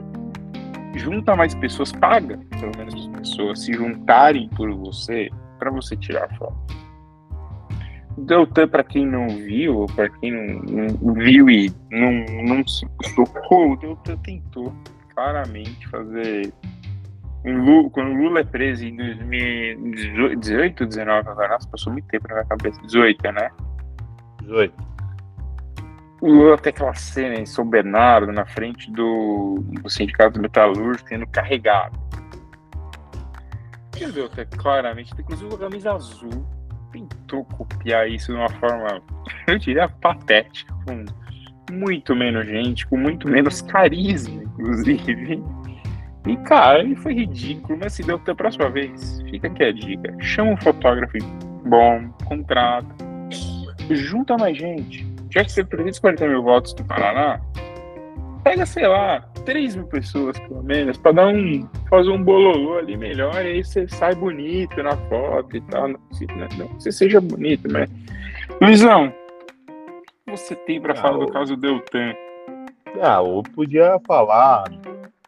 junta mais pessoas, paga pelo menos as pessoas se juntarem por você para você tirar foto. Deltan, para quem não viu, para quem não, não, viu e não, não se tocou, o Deltan tentou claramente fazer. quando o Lula é preso em 2018, 19, agora, nossa, passou muito tempo na minha cabeça. 18, né? 18 o Lula tem aquela cena em São Bernardo, na frente do, do Sindicato Metalúrgico, sendo carregado. Entendeu? Que claramente, inclusive a camisa azul tentou copiar isso de uma forma, eu diria, patética, com muito menos gente, com muito menos carisma, inclusive. E, cara, ele foi ridículo, mas se deu até a próxima vez, fica aqui a dica. Chama um fotógrafo bom, contrata, junta mais gente já que você precisa 340 mil votos do Paraná, pega, sei lá, 3 mil pessoas, pelo menos, para dar um. fazer um bololô ali melhor, e aí você sai bonito na foto e tal. Não, não, não você seja bonito, mas. Luizão, o que você tem para ah, falar do caso Deltan? Ah, ou podia falar,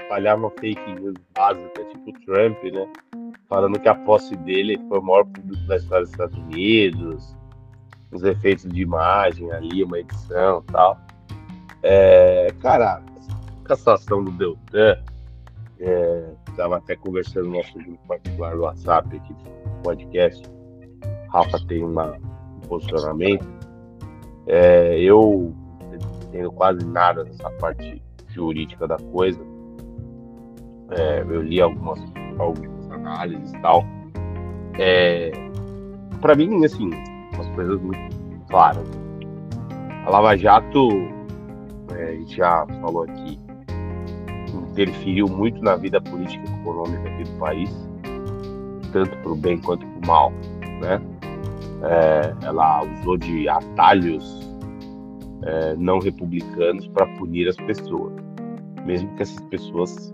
falhar uma fake news básica, tipo Trump, né? Falando que a posse dele foi o maior público da história dos Estados Unidos os efeitos de imagem ali, uma edição e tal. É, cara, a cassação do Deltan, é, tava até conversando no nosso grupo particular do WhatsApp aqui do podcast. Rafa tem uma, um posicionamento. É, eu entendo quase nada dessa parte jurídica da coisa. É, eu li algumas, algumas análises e tal. É, para mim, assim, umas coisas muito claras. A Lava Jato, é, já falou aqui, interferiu muito na vida política e econômica aqui do país, tanto para o bem quanto para o mal. Né? É, ela usou de atalhos é, não republicanos para punir as pessoas, mesmo que essas pessoas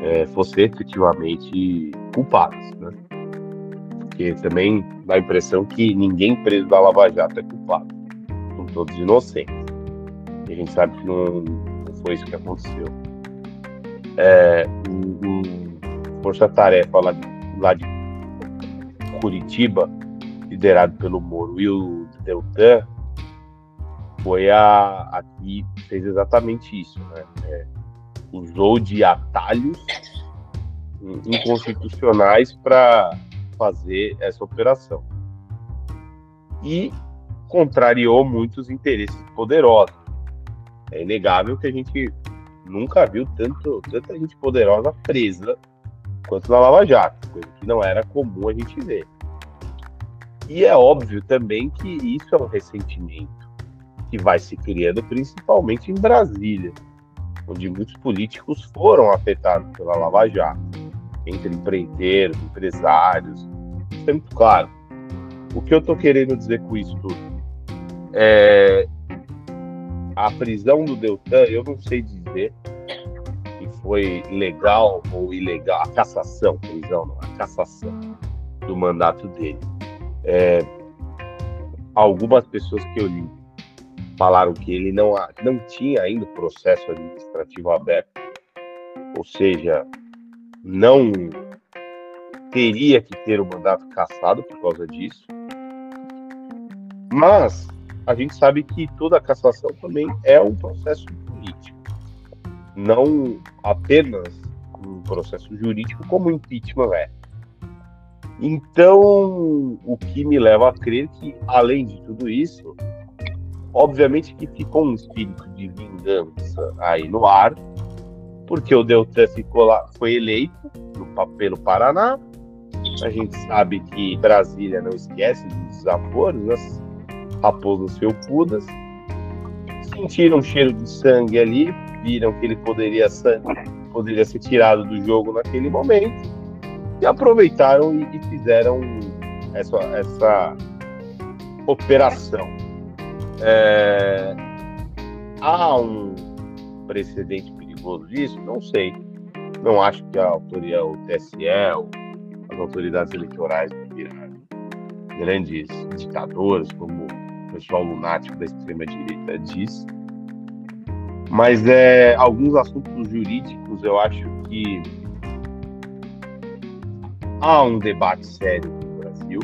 é, fossem efetivamente culpadas. Né? Porque também dá a impressão que ninguém preso da Lava Jato é culpado. São todos inocentes. E a gente sabe que não, foi isso que aconteceu. É, um, Força Tarefa lá de, lá de Curitiba, liderado pelo Moro e o Deltan, foi a, a que fez exatamente isso. Né? É, usou de atalhos inconstitucionais para fazer essa operação. E contrariou muitos interesses poderosos. É inegável que a gente nunca viu tanto, tanta gente poderosa presa quanto na Lava Jato, coisa que não era comum a gente ver. E é óbvio também que isso é um ressentimento que vai se criando principalmente em Brasília, onde muitos políticos foram afetados pela Lava Jato, entre empreiteiros, empresários, é muito claro. O que eu estou querendo dizer com isso tudo? É, a prisão do Deltan, eu não sei dizer se foi legal ou ilegal, a cassação, prisão não, a cassação do mandato dele. É, algumas pessoas que eu li falaram que ele não, não tinha ainda processo administrativo aberto, ou seja, não teria que ter o mandato cassado por causa disso. Mas a gente sabe que toda cassação também é um processo político, não apenas um processo jurídico como o impeachment é. Então, o que me leva a crer que, além de tudo isso, obviamente que ficou um espírito de vingança aí no ar, porque o Deltan ficou lá, foi eleito no, pelo Paraná, a gente sabe que Brasília não esquece dos desaforos, né? raposas felpudas. Sentiram um cheiro de sangue ali, viram que ele poderia, poderia ser tirado do jogo naquele momento. e aproveitaram e, e fizeram essa, essa operação. É, há um precedente perigoso disso? Não sei. Não acho que a autoria, o TSE, as autoridades eleitorais virar grandes ditadores, como o pessoal lunático da extrema-direita diz. Mas é, alguns assuntos jurídicos eu acho que há um debate sério no Brasil,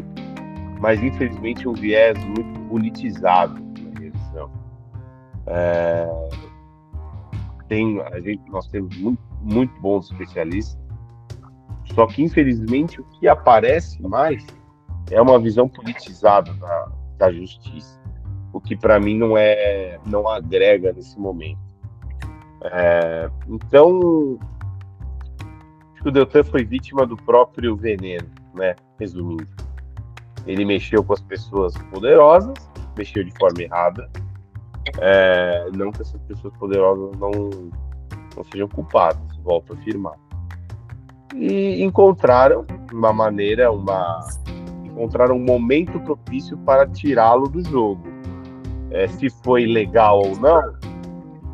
mas infelizmente um viés muito politizado, na visão. É, tem, a gente, nós temos muito, muito bons especialistas, só que infelizmente o que aparece mais é uma visão politizada da, da justiça, o que para mim não é, não agrega nesse momento. É, então Acho que o Deltan foi vítima do próprio veneno, né? Resumindo. Ele mexeu com as pessoas poderosas, mexeu de forma errada. É, não que essas pessoas poderosas não, não sejam culpadas, volto a afirmar. E encontraram uma maneira, uma encontraram um momento propício para tirá-lo do jogo. É, se foi legal ou não,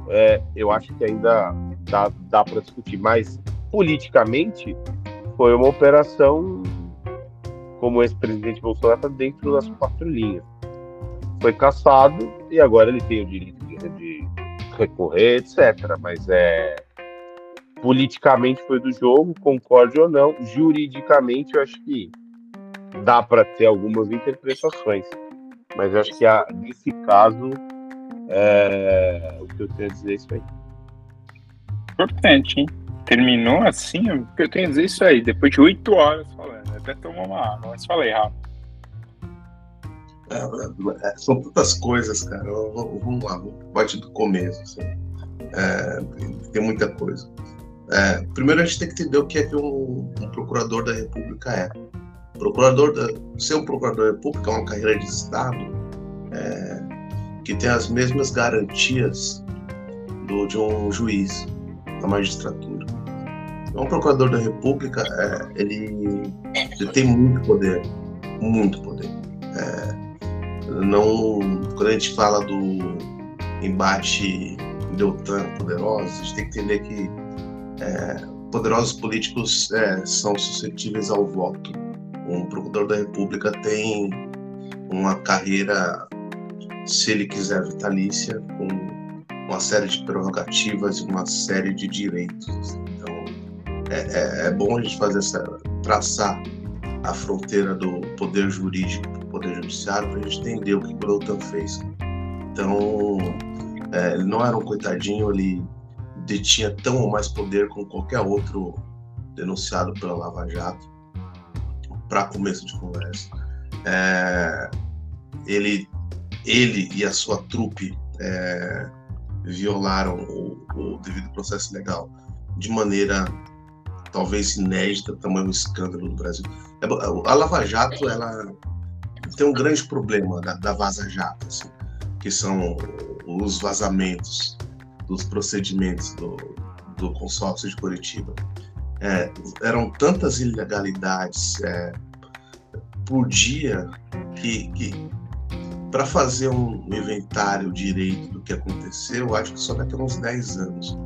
é, eu acho que ainda dá, dá para discutir. Mas politicamente, foi uma operação, como o ex-presidente Bolsonaro está dentro das quatro linhas. Foi caçado e agora ele tem o direito de, de recorrer, etc. Mas é politicamente foi do jogo, concorde ou não. Juridicamente, eu acho que dá para ter algumas interpretações. Mas eu acho que a, nesse caso, é, o que eu tenho a dizer é isso aí. Importante, hein? terminou assim, eu tenho a dizer isso aí, depois de oito horas falando, até tomou uma água, mas falei rápido. É, é, é, são tantas coisas, cara. Vamos lá, vamos partir do começo. Assim. É, tem muita coisa. É, primeiro a gente tem que entender o que é que um, um procurador da República é. Procurador da, ser um procurador da República é uma carreira de Estado é, que tem as mesmas garantias do, de um juiz da magistratura. Um procurador da República, é, ele, ele, tem muito poder, muito poder. É, não, quando a gente fala do embate Deltan poderoso, a gente tem que entender que poderosos políticos é, são suscetíveis ao voto. Um procurador da República tem uma carreira, se ele quiser, vitalícia, com uma série de prerrogativas e uma série de direitos. Então, é, é, é bom a gente fazer essa traçar a fronteira do poder jurídico para o poder judiciário para a gente entender o que o Doutan fez. Então, é, ele não era um coitadinho, ele detinha tão ou mais poder como qualquer outro denunciado pela Lava Jato, para começo de conversa. É, ele, ele e a sua trupe é, violaram o, o devido processo legal de maneira talvez inédita, tamanho escândalo no Brasil. É a Lava Jato, ela tem um grande problema da, da Vaza Jato, assim, que são os vazamentos dos procedimentos do, do consórcio de Curitiba. É, eram tantas ilegalidades é, por dia que, que para fazer um inventário direito do que aconteceu, acho que só daqui a uns 10 anos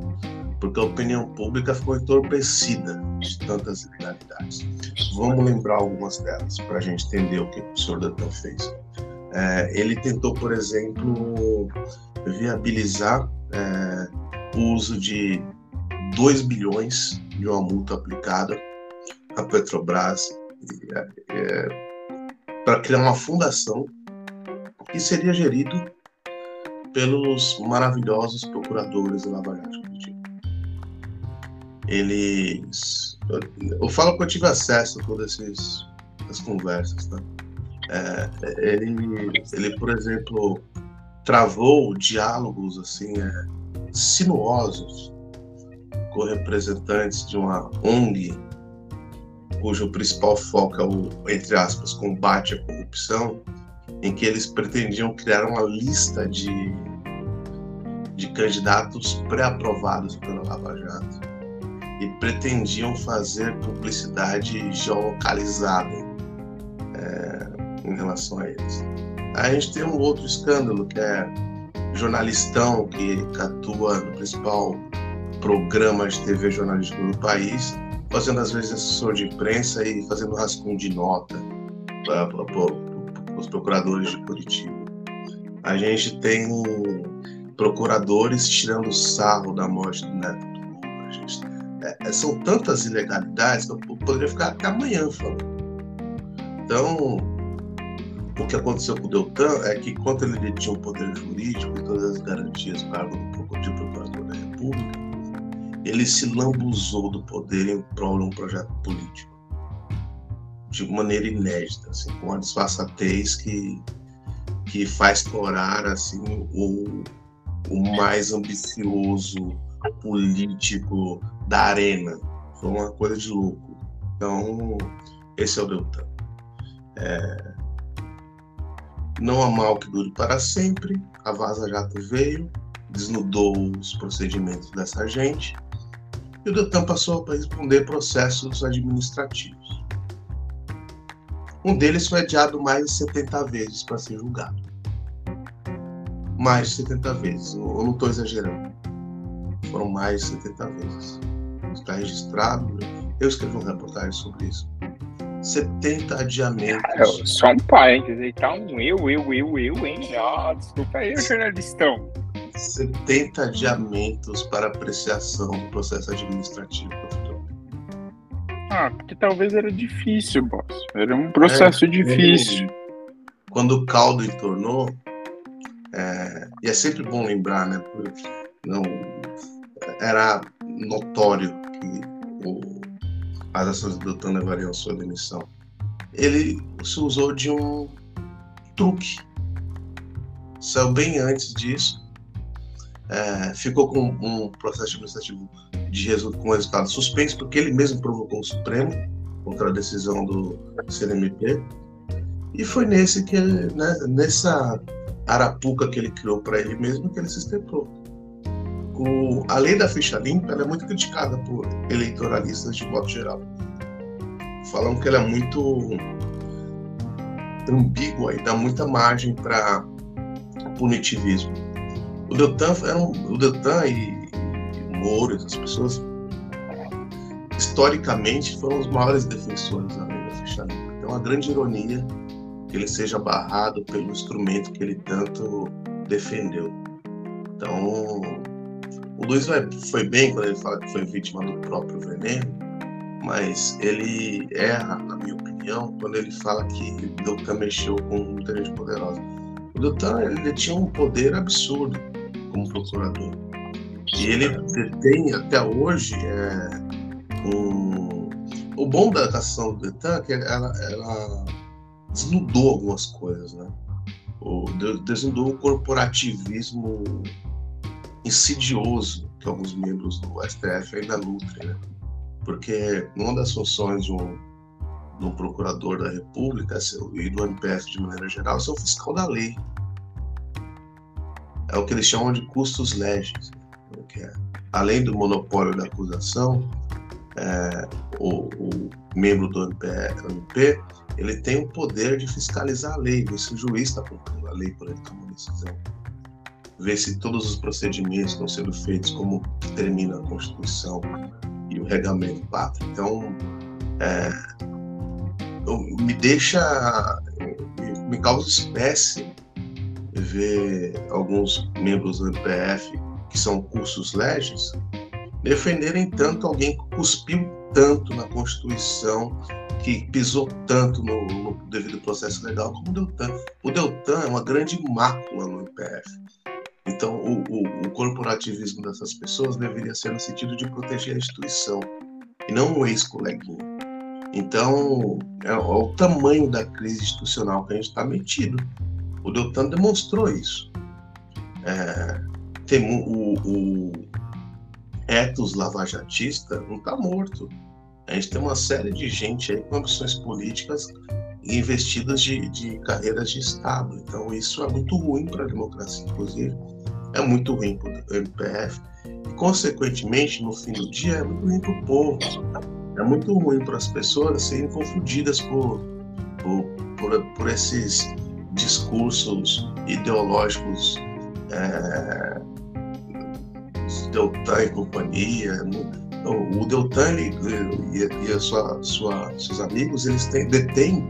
porque a opinião pública ficou entorpecida de tantas ilegalidades. Vamos lembrar algumas delas para a gente entender o que o senhor Dantan fez. É, ele tentou, por exemplo, viabilizar é, o uso de 2 bilhões de uma multa aplicada à Petrobras é, é para criar uma fundação que seria gerido pelos maravilhosos procuradores da Lava Jato eles. Eu, eu falo que eu tive acesso a todas essas conversas, tá? É, ele, ele, por exemplo, travou diálogos assim é, sinuosos com representantes de uma ONG cujo principal foco é o, entre aspas, combate à corrupção, em que eles pretendiam criar uma lista de, de candidatos pré-aprovados pela Lava Jato e pretendiam fazer publicidade geolocalizada é, em relação a eles. A gente tem um outro escândalo que é jornalistão que atua no principal programa de TV jornalístico do país, fazendo às vezes assessor de imprensa e fazendo rascunho de nota para os procuradores de Curitiba. A gente tem procuradores tirando sarro da morte do neto do Lula. Gente, é, é, são tantas ilegalidades que eu poderia ficar até amanhã falando. Então, o que aconteceu com o Deltan é que, enquanto ele detinha o poder jurídico e todas as garantias para o de procurador da República, ele se lambuzou do poder em prol de um projeto político. De maneira inédita, assim, com uma disfarçatez que, que faz corar assim, o, o mais ambicioso político da arena. Foi uma coisa de louco. Então, esse é o Deltan. É... Não há mal que dure para sempre. A Vaza Jato veio, desnudou os procedimentos dessa gente e o Deltan passou a responder processos administrativos. Um deles foi adiado mais de 70 vezes para ser julgado. Mais de 70 vezes, eu não estou exagerando. Foram mais de 70 vezes. Está registrado, eu escrevi uma reportagem sobre isso. 70 adiamentos. Ah, só um parênteses, então eu, eu, eu, eu, hein? Ah, desculpa aí, jornalistão. 70 adiamentos para apreciação do processo administrativo. Ah, porque talvez era difícil, boss. Era um processo é, difícil. Quando o caldo entornou, é, e é sempre bom lembrar, né? Não, era notório que o, as ações do Deltan levariam a sua demissão. Ele se usou de um truque. Saiu bem antes disso é, ficou com um processo administrativo de resu com resultado suspenso, porque ele mesmo provocou o Supremo contra a decisão do CNMP. E foi nesse que, né, nessa arapuca que ele criou para ele mesmo que ele se estepou. O, a lei da ficha limpa é muito criticada por eleitoralistas de voto geral. Falam que ela é muito ambígua e dá muita margem para punitivismo o Deltan, o Deltan e, e Moro, essas pessoas, historicamente foram os maiores defensores da lei da ficha limpa. Então, é uma grande ironia que ele seja barrado pelo instrumento que ele tanto defendeu. Então, Luiz foi bem quando ele fala que foi vítima do próprio veneno, mas ele erra, na minha opinião, quando ele fala que Deltan mexeu com muita gente poderosa. O Deltan ele tinha um poder absurdo como procurador. E ele detém até hoje é, um... o bom da ação do Detan é que ela, ela desnudou algumas coisas, né? O, desnudou o corporativismo insidioso que alguns membros do STF ainda nutrem, né? Porque uma das funções de um, de um procurador da República e do MPF de maneira geral é ser o fiscal da lei. É o que eles chamam de custos legis, além do monopólio da acusação, é, o, o, membro do MP, ele tem o poder de fiscalizar a lei, ver se o juiz está cumprindo a lei quando ele toma uma decisão, ver se todos os procedimentos estão sendo feitos como determina a Constituição e o regamento pátrio. Então, é, me deixa, me, causa espécie ver alguns membros do MPF, que são cursos legis, defenderem tanto alguém que cuspiu tanto na Constituição, que pisou tanto no, no devido processo legal, como o Deltan. O Deltan é uma grande mácula no MPF. Então, o, o, o corporativismo dessas pessoas deveria ser no sentido de proteger a instituição, e não um ex-coleguinha. Então, é, é, o tamanho da crise institucional que a gente está metido. O Deltan demonstrou isso. É, tem o, o ethos lavajatista não está morto. A gente tem uma série de gente aí com ambições políticas investidas de, de carreiras de Estado. Então isso é muito ruim para a democracia, inclusive. É muito ruim para o MPF. consequentemente, no fim do dia, é muito ruim para o povo. É muito ruim para as pessoas serem confundidas por, por, por, por esses discursos ideológicos é, Deltan e companhia. O Deltan e, e, a sua, sua, seus amigos, eles têm, detêm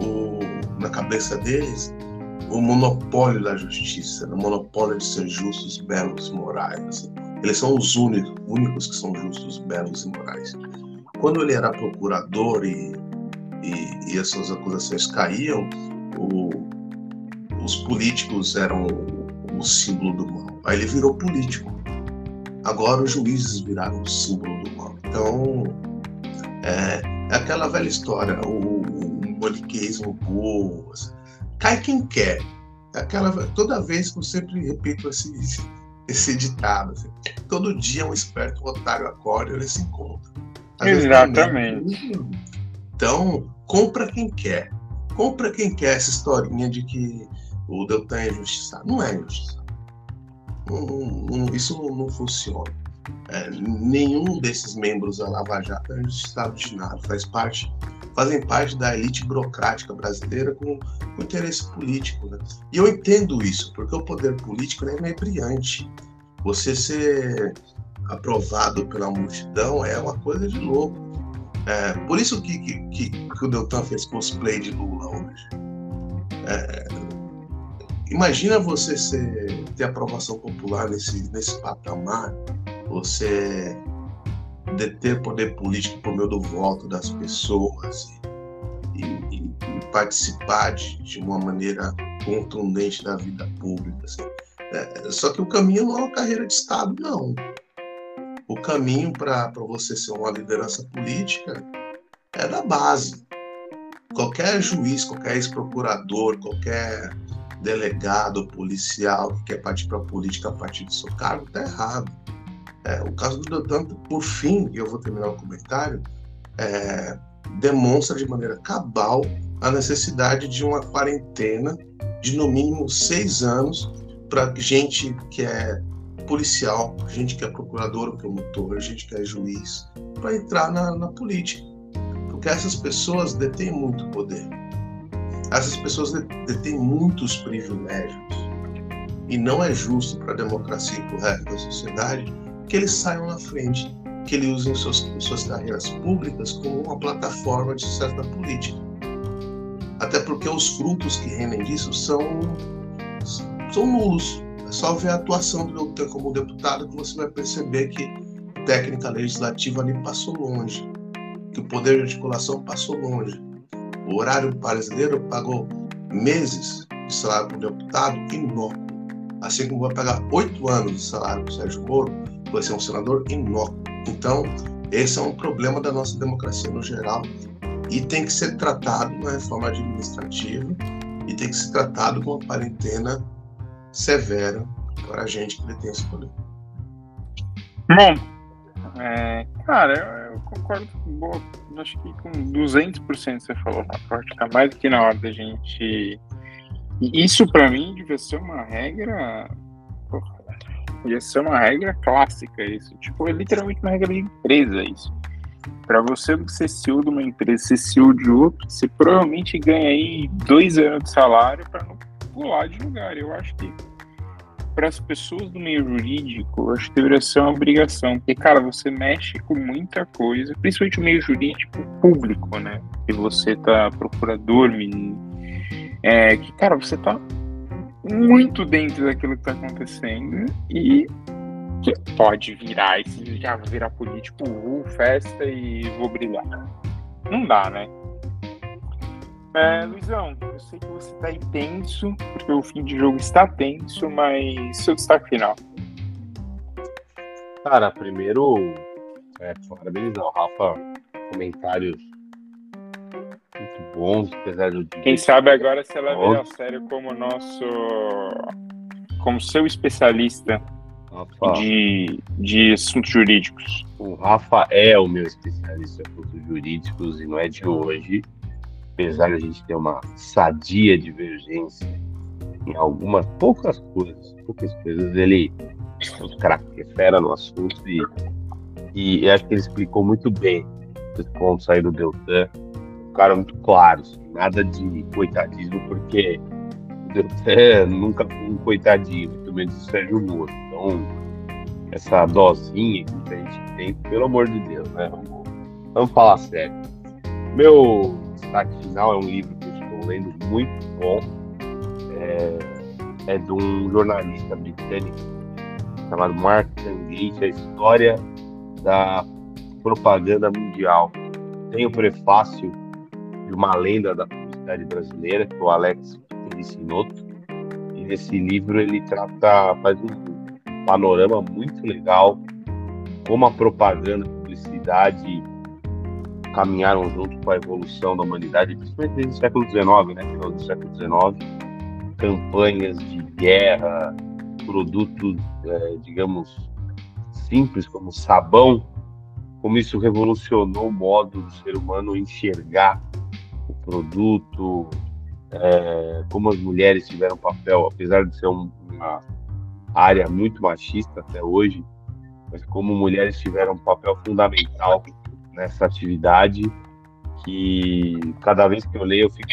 o, na cabeça deles o monopólio da justiça, o monopólio de ser justos, belos, morais. Eles são os únicos, únicos que são justos, belos e morais. Quando ele era procurador e, e, e as suas acusações caíam, o, os políticos eram o, o símbolo do mal. Aí ele virou político. Agora os juízes viraram o símbolo do mal. Então, é, é aquela velha história, o, o maniqueísmo boa, cai quem quer. Aquela, toda vez que eu sempre repito esse, esse ditado. Assim, todo dia um esperto um otário acorda e ele se encontra. Às Exatamente. Então, compra quem quer. Compra quem quer essa historinha de que o Deltan é injustiçado. Não é injustiçado. Não, não, isso não, não funciona. É, nenhum desses membros da Lava Jato é injustiçado de nada. Faz parte, fazem parte da elite burocrática brasileira com, com interesse político. Né? E eu entendo isso, porque o poder político né, é brilhante. Você ser aprovado pela multidão é uma coisa de louco. É, por isso que, que, que, que o Deltan fez cosplay de Lula hoje. É, imagina você ser, ter aprovação popular nesse, nesse patamar, você deter poder político por meio do voto das pessoas e, e, e participar de, de, uma maneira contundente da vida pública. Assim. É, só que o caminho não é uma carreira de Estado, não. O caminho para você ser uma liderança política é da base. Qualquer juiz, qualquer ex-procurador, qualquer delegado policial que quer partir para a política a partir do seu cargo está errado. É, o caso do Deltan, por fim, e eu vou terminar o comentário, é, demonstra de maneira cabal a necessidade de uma quarentena de no mínimo seis anos para gente que é policial, gente que é procurador promotor, gente que é juiz, para entrar na, na política. Porque essas pessoas detêm muito poder. Essas pessoas detêm muitos privilégios. E não é justo para a democracia e para o resto da sociedade que eles saiam na frente, que eles usem suas, suas carreiras públicas como uma plataforma de certa política. Até porque os frutos que rendem disso são, são nulos. É só ver a atuação do Deltan como deputado que você vai perceber que a técnica legislativa ali passou longe, que o poder de articulação passou longe. O horário brasileiro pagou meses de salário para o deputado inócuo, assim como vai pagar oito anos de salário para o Sérgio Moro, vai ser um senador inócuo. Então, esse é um problema da nossa democracia no geral e tem que ser tratado na reforma administrativa e tem que ser tratado com uma quarentena severa para a gente que detém esse poder. Bom, é, cara, eu, eu concordo boa, acho que com 200% você falou, parte tá mais do que na hora da gente. Isso para mim devia ser uma regra. Porra, devia ser uma regra clássica isso. Tipo, é literalmente uma regra de empresa isso. Para você ser CEO de uma empresa, ser CEO de outra, você provavelmente ganha aí dois anos de salário para não pular de lugar. Eu acho que para as pessoas do meio jurídico, acho que deveria ser uma obrigação, porque, cara, você mexe com muita coisa, principalmente o meio jurídico público, né? Que você tá procurador, menino, é, que, cara, você tá muito dentro daquilo que tá acontecendo e que pode virar, e se já virar político, uh, festa e vou brilhar. Não dá, né? É, Luizão, eu sei que você está intenso, porque o fim de jogo está tenso, mas seu destaque final. Cara, primeiro, é, parabenizar o Rafa, comentários bons, apesar do. Quem sabe agora você leva a sério como nosso. como seu especialista Rafa, de, de assuntos jurídicos. O Rafa é o meu especialista em assuntos jurídicos e não é de hoje apesar de a gente ter uma sadia divergência em algumas poucas coisas, poucas coisas, ele os é fera no assunto e, e acho que ele explicou muito bem esse ponto sair do Deltan. Cara muito claro, assim, nada de coitadismo, porque nunca foi um coitadinho, muito menos o Sérgio Moro. Então, essa dosinha que a gente tem, pelo amor de Deus, né? Vamos, vamos falar sério. Meu destaque final é um livro que eu estou lendo muito bom. É, é de um jornalista britânico chamado Mark Tangate, a história da propaganda mundial. Tem o prefácio de uma lenda da publicidade brasileira, que o Alex Felicianoto. E nesse livro ele trata, faz um panorama muito legal como a propaganda, a publicidade caminharam junto com a evolução da humanidade, principalmente desde o século XIX, né? Final do século XIX, campanhas de guerra, produtos, é, digamos, simples como sabão, como isso revolucionou o modo do ser humano enxergar produto, é, como as mulheres tiveram papel, apesar de ser um, uma área muito machista até hoje, mas como mulheres tiveram um papel fundamental nessa atividade que cada vez que eu leio eu fico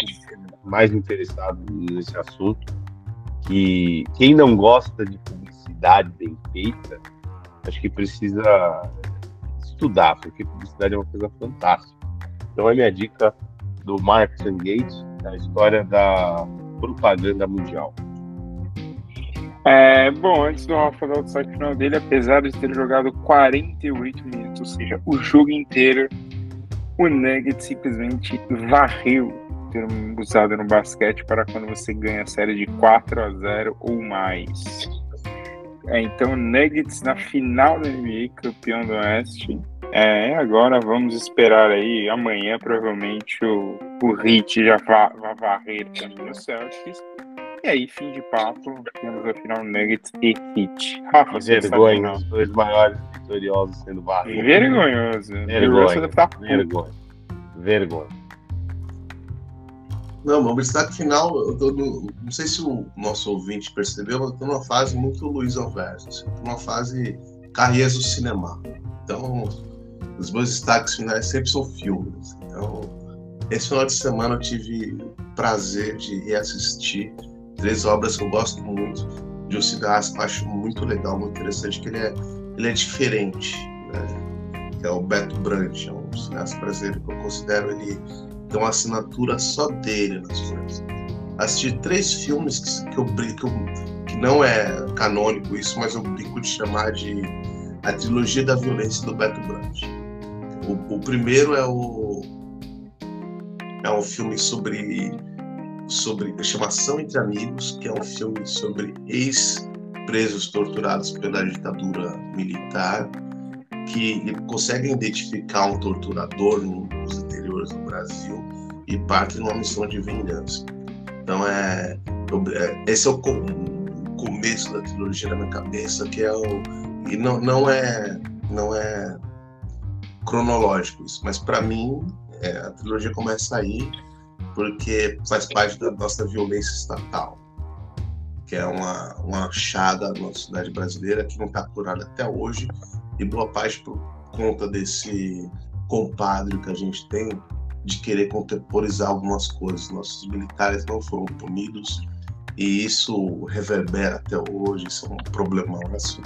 mais interessado nesse assunto que quem não gosta de publicidade bem feita acho que precisa estudar porque publicidade é uma coisa fantástica. Então é minha dica do Mark Gates a história da propaganda mundial é, bom, antes do Rafa dar o final dele, apesar de ter jogado 48 minutos, ou seja, o jogo inteiro, o Nuggets simplesmente varreu ter usado no basquete para quando você ganha a série de 4 a 0 ou mais. É, então, Nuggets na final da NBA, campeão do Oeste. É, agora vamos esperar aí. Amanhã, provavelmente, o, o Heat já vai, vai varrer também no Celtics. E aí, fim de papo, temos a final Nuggets e Heat. Rafa, vergonha, os dois maiores vitoriosos sendo varridos. Vergonhoso. Vergonha. Vergonha. Vergonha. Não, meu destaque final, eu tô no, não sei se o nosso ouvinte percebeu, mas eu tô numa fase muito Luiz Alves, assim, numa fase carreiras do cinema. Então, os meus destaques finais sempre são filmes. Então, esse final de semana eu tive prazer de reassistir três obras que eu gosto muito de um cineasta que eu acho muito legal, muito interessante, que ele é, ele é diferente, né? que é o Beto Brandt, é um cineasta brasileiro que eu considero ele tem uma assinatura só dele nas coisas. Assisti três filmes que, que eu brinco, que não é canônico isso, mas eu brinco de chamar de a trilogia da violência do Beto Brandt. O, o primeiro é o é um filme sobre sobre Chamação entre Amigos, que é um filme sobre ex-presos torturados pela ditadura militar, que conseguem identificar um torturador nos interiores do Brasil e partem numa missão de vingança. Então, é, é esse é o, começo da trilogia na minha cabeça, que é o. E não, não é. Não é cronológico isso, mas para mim é, a trilogia começa aí porque faz parte da nossa violência estatal, que é uma, uma chaga na sociedade brasileira que não está curada até hoje, e boa parte por conta desse compadre que a gente tem de querer contemporizar algumas coisas. Nossos militares não foram punidos e isso reverbera até hoje, isso é um problema nosso.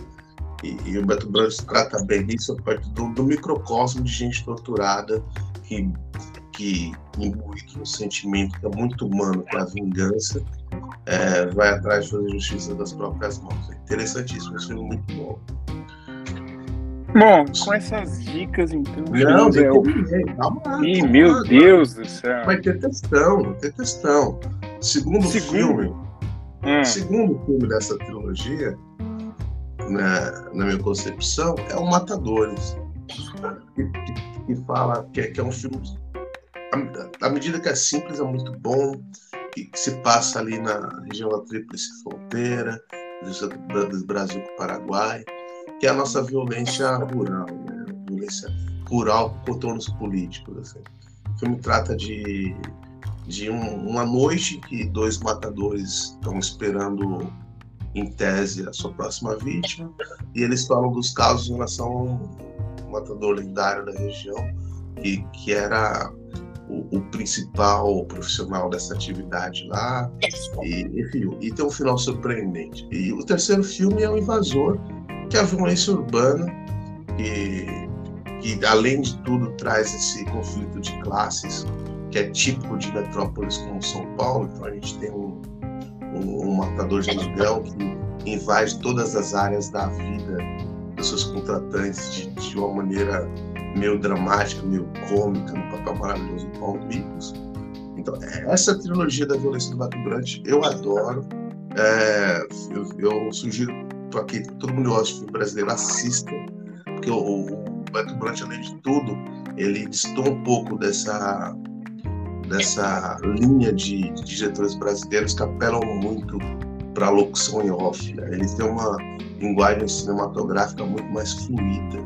E, e o Beto Branco trata bem disso a partir do, do microcosmo de gente torturada que que, imbuído no sentimento que é muito humano, é a vingança, é, vai atrás de fazer justiça das próprias mãos. É interessantíssimo, é muito bom. Bom, com essas dicas, então. Não, tem que calma lá. Ih, calma meu lá, Deus do céu. Vai ter testão, vai ter testão. Segundo, segundo. filme. Hum. Segundo filme dessa trilogia, na, na minha concepção, é o Matadores. Que, que, que fala que é, que é um filme à medida que é simples, é muito bom, que, que se passa ali na região da Tríplice Fronteira, do Brasil com o Paraguai, que é a nossa violência rural, né? violência rural com contornos políticos. Assim. O filme trata de, de um, uma noite que dois matadores estão esperando em tese, a sua próxima vítima. E eles falam dos casos em relação a um matador lendário da região, que, que era o, o, principal profissional dessa atividade lá. E, enfim, e tem um final surpreendente. E o terceiro filme é O Invasor, que é a violência urbana, que, que além de tudo traz esse conflito de classes que é típico de metrópoles como São Paulo. Então a gente tem um, um, um matador de aluguel que invade todas as áreas da vida dos seus contratantes de, de uma maneira meio dramática, meio cômica, no papel maravilhoso do Paulo Micos. Então, essa trilogia da violência do Bato Brant eu adoro. É, eu, eu, sugiro para que todo mundo gosta de filme brasileiro assista, porque o, o Beto Brant, além de tudo, ele distou um pouco dessa dessa linha de, de diretores brasileiros que apelam muito para locução em off. Né? Têm uma linguagem cinematográfica muito mais fluida.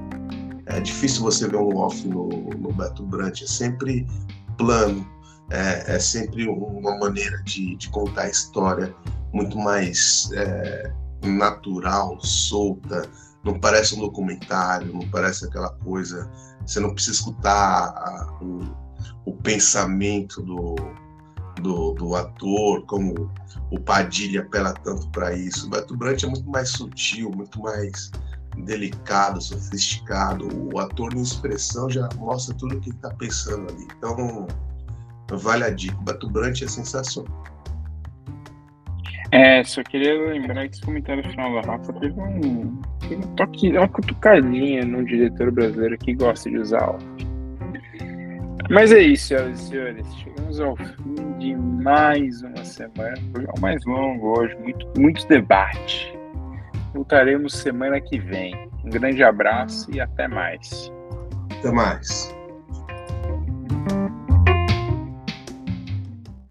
É difícil você ver um off no, no Beto Brant, é sempre plano, é, é sempre uma maneira de, de, contar a história muito mais é, natural, solta. Não parece um documentário, não parece aquela coisa. Você não precisa escutar a, o o pensamento do, do, do, ator, como o Padilha apela tanto para isso. O Beto é muito mais sutil, muito mais delicado, sofisticado. O ator em expressão já mostra tudo o que ele está pensando ali. Então, vale a dica. O Beto é sensacional. É, só queria lembrar que esse comentário final da Rafa teve um, teve um toque, uma cutucadinha no diretor brasileiro que gosta de usar óculos. Mas é isso, senhoras e senhores. Chegamos ao fim de mais uma semana. O mais longo hoje, muito, muito debate. Voltaremos semana que vem. Um grande abraço e até mais. Até mais.